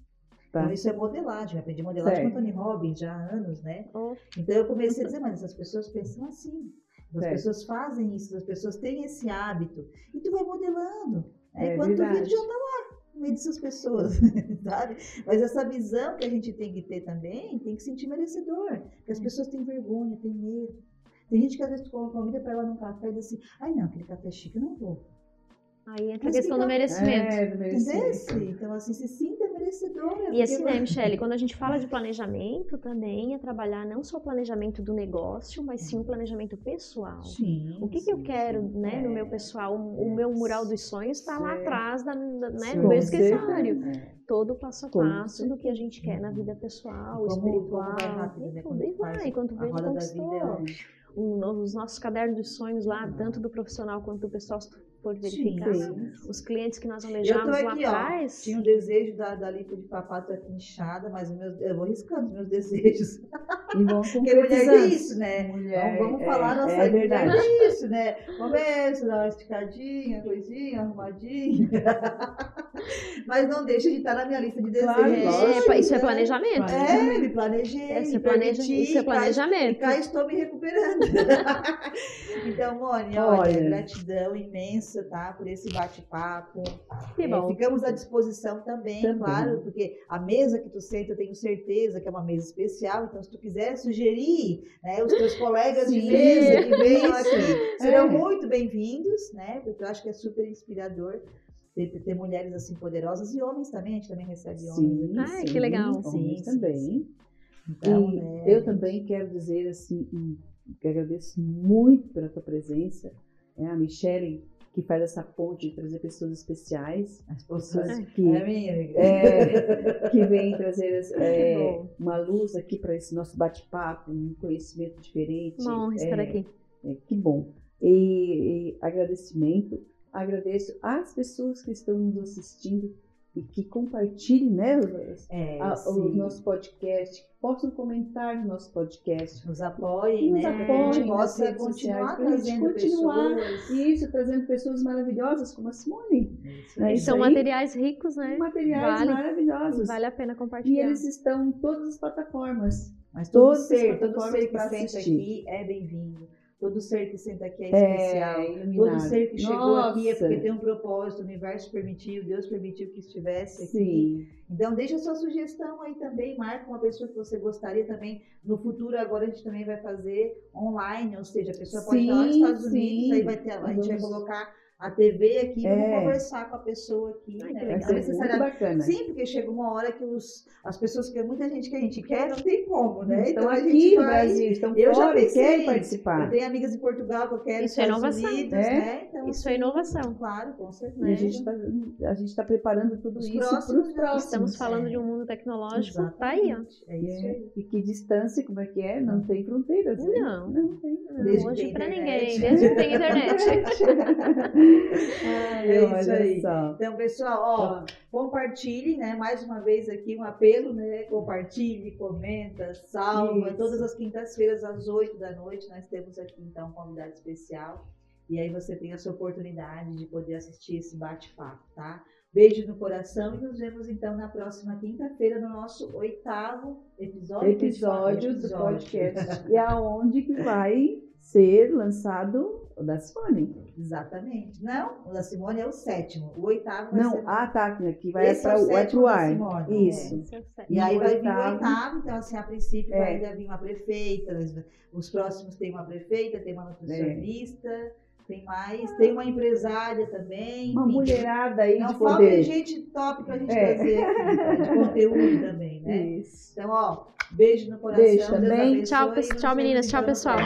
[SPEAKER 1] Tá.
[SPEAKER 3] Então, isso é modelagem. Eu aprendi modelagem
[SPEAKER 1] Certo.
[SPEAKER 3] com o Tony Robbins já há anos, né?
[SPEAKER 2] Oh,
[SPEAKER 3] Então, eu comecei a dizer, mas essas pessoas pensam assim. As
[SPEAKER 1] Certo.
[SPEAKER 3] pessoas fazem isso, as pessoas têm esse hábito. E tu vai modelando. Né?
[SPEAKER 1] É
[SPEAKER 3] vê,
[SPEAKER 1] verdade.
[SPEAKER 3] tu já está lá, no meio dessas pessoas, sabe? Mas essa visão que a gente tem que ter também, tem que sentir merecedor. Porque as pessoas têm vergonha, têm medo. Tem gente que às vezes tu convida para ela num café e diz assim, ai não, aquele café chique eu não vou.
[SPEAKER 2] Aí entra a questão do merecimento.
[SPEAKER 1] É, do merecimento.
[SPEAKER 3] Então, assim, se sinta merecedora.
[SPEAKER 2] E assim, né, Michele, quando a gente fala de planejamento, também é trabalhar não só o planejamento do negócio, mas sim o planejamento pessoal.
[SPEAKER 3] Sim,
[SPEAKER 2] O que, que eu
[SPEAKER 3] sim,
[SPEAKER 2] quero,
[SPEAKER 3] sim.
[SPEAKER 2] né, no
[SPEAKER 3] É.
[SPEAKER 2] meu pessoal? O, o meu mural dos sonhos está lá
[SPEAKER 1] Sim.
[SPEAKER 2] atrás, da, da- né,
[SPEAKER 1] Sim,
[SPEAKER 2] no meu escritório.
[SPEAKER 1] É.
[SPEAKER 2] Todo o passo a passo do que a gente quer na vida pessoal,
[SPEAKER 3] Como- como
[SPEAKER 2] espiritual,
[SPEAKER 3] vai rápido, né?
[SPEAKER 2] E vai,
[SPEAKER 3] roda da
[SPEAKER 2] conquistou.
[SPEAKER 3] vida, é
[SPEAKER 2] O- no- os nossos cadernos dos sonhos lá, tanto do profissional quanto do pessoal, se tu for verificar,
[SPEAKER 1] Sim.
[SPEAKER 2] os clientes que nós
[SPEAKER 3] Eu tô
[SPEAKER 2] almejamos lá
[SPEAKER 3] aqui, ó.
[SPEAKER 2] atrás.
[SPEAKER 3] Tinha um desejo da, da lipo de papato aqui inchada, mas meus, eu vou riscando os meus desejos.
[SPEAKER 1] E vão
[SPEAKER 3] Porque mulher é isso, né?
[SPEAKER 1] Mulher,
[SPEAKER 3] Então, vamos
[SPEAKER 1] é,
[SPEAKER 3] falar nossa
[SPEAKER 1] é
[SPEAKER 3] mulher
[SPEAKER 1] verdade.
[SPEAKER 3] é isso, né? Começa, dá uma esticadinha, coisinha, arrumadinha. Mas não deixa de estar na minha lista de desejos.
[SPEAKER 1] Claro,
[SPEAKER 2] É,
[SPEAKER 1] lógico,
[SPEAKER 2] isso é
[SPEAKER 3] né?
[SPEAKER 2] planejamento.
[SPEAKER 3] É, me planejei,
[SPEAKER 2] Isso é,
[SPEAKER 3] me
[SPEAKER 2] planeja-
[SPEAKER 3] permiti,
[SPEAKER 2] isso é
[SPEAKER 3] cá- E
[SPEAKER 2] planejamento.
[SPEAKER 3] cá estou me recuperando. então, Mônica, olha,
[SPEAKER 1] Olha.
[SPEAKER 3] gratidão imensa, tá? Por esse bate-papo.
[SPEAKER 2] Que
[SPEAKER 3] É,
[SPEAKER 2] bom.
[SPEAKER 3] ficamos à disposição também,
[SPEAKER 1] Também.
[SPEAKER 3] claro, porque a mesa que tu senta, eu tenho certeza que é uma mesa especial, então se tu quiser sugerir, né, os teus colegas de mesa que venham aqui, serão
[SPEAKER 1] É.
[SPEAKER 3] muito bem-vindos, né, porque eu acho que é super inspirador ter, ter mulheres assim poderosas e homens também, a gente também recebe homens
[SPEAKER 1] Sim.
[SPEAKER 2] Ai, que
[SPEAKER 1] sim,
[SPEAKER 2] legal.
[SPEAKER 1] homens
[SPEAKER 3] Sim, sim,
[SPEAKER 1] também.
[SPEAKER 3] sim. Então,
[SPEAKER 1] e
[SPEAKER 3] né,
[SPEAKER 1] eu também quero dizer assim, que agradeço muito pela tua presença. É a Michele que faz essa ponte de trazer pessoas especiais,
[SPEAKER 3] as pessoas...
[SPEAKER 1] que,
[SPEAKER 3] É
[SPEAKER 1] é, que vêm trazer é, uma luz aqui para esse nosso bate-papo, um conhecimento diferente.
[SPEAKER 2] Uma honra estar
[SPEAKER 1] É,
[SPEAKER 2] aqui.
[SPEAKER 1] é, que bom. E, e agradecimento, agradeço às pessoas que estão nos assistindo e que compartilhem né, os,
[SPEAKER 3] É,
[SPEAKER 1] a- o nosso podcast, que possam comentar no nosso podcast.
[SPEAKER 3] nos apoiem,
[SPEAKER 1] Nos
[SPEAKER 3] né?
[SPEAKER 1] apoiem
[SPEAKER 3] para que a gente
[SPEAKER 1] nas redes
[SPEAKER 3] continuar
[SPEAKER 1] sociais,
[SPEAKER 3] trazendo
[SPEAKER 1] continuar.
[SPEAKER 3] pessoas.
[SPEAKER 1] E isso trazendo pessoas maravilhosas como a Simone.
[SPEAKER 3] Isso
[SPEAKER 1] É
[SPEAKER 2] E
[SPEAKER 1] isso
[SPEAKER 2] são
[SPEAKER 1] aí.
[SPEAKER 2] materiais ricos, né?
[SPEAKER 1] Materiais
[SPEAKER 2] Vale-
[SPEAKER 1] maravilhosos.
[SPEAKER 2] Vale a pena
[SPEAKER 1] E
[SPEAKER 2] compartilhar.
[SPEAKER 1] eles estão em todas as plataformas.
[SPEAKER 3] Mas todo
[SPEAKER 1] Todas as
[SPEAKER 3] ser, todo
[SPEAKER 1] plataformas
[SPEAKER 3] ser que
[SPEAKER 1] assistir.
[SPEAKER 3] aqui é bem-vindo. Todo ser que senta aqui é
[SPEAKER 1] É,
[SPEAKER 3] especial.
[SPEAKER 1] iluminado.
[SPEAKER 3] Todo ser que chegou
[SPEAKER 1] Nossa.
[SPEAKER 3] aqui é porque tem um propósito, o universo permitiu, Deus permitiu que estivesse aqui.
[SPEAKER 1] Sim.
[SPEAKER 3] Então deixa sua sugestão aí também, marca uma pessoa que você gostaria também. No futuro agora a gente também vai fazer online, ou seja, a pessoa pode estar lá nos
[SPEAKER 1] Sim,
[SPEAKER 3] Estados Unidos,
[SPEAKER 1] sim.
[SPEAKER 3] aí vai ter, a gente vai colocar a TV aqui,
[SPEAKER 1] É.
[SPEAKER 3] vamos conversar com a pessoa aqui.
[SPEAKER 2] Ai, que
[SPEAKER 3] né? Não
[SPEAKER 1] muito
[SPEAKER 3] necessariamente-
[SPEAKER 1] bacana.
[SPEAKER 3] Sim, porque chega uma hora que os, as pessoas que muita gente que a gente quer não tem como, né?
[SPEAKER 1] Estão
[SPEAKER 3] a gente
[SPEAKER 1] aqui no
[SPEAKER 3] vai-
[SPEAKER 1] Brasil, estão
[SPEAKER 3] Eu já
[SPEAKER 1] fora e
[SPEAKER 3] pensei
[SPEAKER 1] querem
[SPEAKER 3] nisso. Eu
[SPEAKER 1] participar.
[SPEAKER 3] tenho amigas em Portugal que eu quero,
[SPEAKER 2] Isso é inovação.
[SPEAKER 3] Unidos,
[SPEAKER 1] É.
[SPEAKER 3] né? Então,
[SPEAKER 2] Isso é inovação.
[SPEAKER 3] claro, com
[SPEAKER 1] E
[SPEAKER 3] certeza.
[SPEAKER 1] a gente está tá preparando tudo
[SPEAKER 3] Os
[SPEAKER 1] isso
[SPEAKER 3] próximos,
[SPEAKER 1] para os
[SPEAKER 3] né?
[SPEAKER 1] próximos.
[SPEAKER 2] Estamos falando
[SPEAKER 3] é.
[SPEAKER 2] de um mundo tecnológico, tá aí, ó.
[SPEAKER 3] É isso
[SPEAKER 1] É,
[SPEAKER 3] aí.
[SPEAKER 1] E que distância, como é que é? Não tem fronteiras. né?
[SPEAKER 2] Não.
[SPEAKER 1] Não tem.
[SPEAKER 2] Não, hoje
[SPEAKER 3] internet.
[SPEAKER 2] ninguém, desde que tem internet.
[SPEAKER 1] Ai,
[SPEAKER 3] É isso aí.
[SPEAKER 1] só.
[SPEAKER 3] Então, pessoal, ó, compartilhe, né? Mais uma vez aqui um apelo, né? Compartilhe, comenta, salva.
[SPEAKER 1] Isso.
[SPEAKER 3] Todas as quintas-feiras, às 8 da noite, nós temos aqui, então, um convidado especial. E aí você tem essa oportunidade de poder assistir esse bate-papo, tá? Beijo no coração e nos vemos, então, na próxima quinta-feira, no nosso oitavo episódio.
[SPEAKER 1] Episódio do podcast. E aonde que vai ser lançado o da Simone?
[SPEAKER 3] Exatamente. Não, o da Simone é o sétimo. O oitavo vai
[SPEAKER 1] Não,
[SPEAKER 3] ser...
[SPEAKER 1] ah, tá, que vai
[SPEAKER 3] Esse é
[SPEAKER 1] para
[SPEAKER 3] o
[SPEAKER 1] o vai
[SPEAKER 3] sétimo
[SPEAKER 1] pro
[SPEAKER 3] da
[SPEAKER 1] ar.
[SPEAKER 3] Simone,
[SPEAKER 1] Isso.
[SPEAKER 2] Esse é o.
[SPEAKER 3] E aí
[SPEAKER 1] o
[SPEAKER 3] vai vir o
[SPEAKER 1] oitavo-
[SPEAKER 3] oitavo, então assim, a princípio
[SPEAKER 1] É.
[SPEAKER 3] vai ainda vir uma prefeita, os- os próximos tem uma prefeita, tem uma nutricionista, tem mais, tem uma empresária também.
[SPEAKER 1] Uma
[SPEAKER 3] enfim.
[SPEAKER 1] mulherada aí
[SPEAKER 3] Não
[SPEAKER 1] de
[SPEAKER 3] falta
[SPEAKER 1] poder.
[SPEAKER 3] gente top pra gente
[SPEAKER 1] É.
[SPEAKER 3] trazer aqui, né, de conteúdo também, né?
[SPEAKER 1] Isso.
[SPEAKER 3] Então, ó, beijo no coração.
[SPEAKER 1] Beijo também.
[SPEAKER 2] Tchau, tchau, meninas.
[SPEAKER 3] então,
[SPEAKER 2] Tchau, pessoal.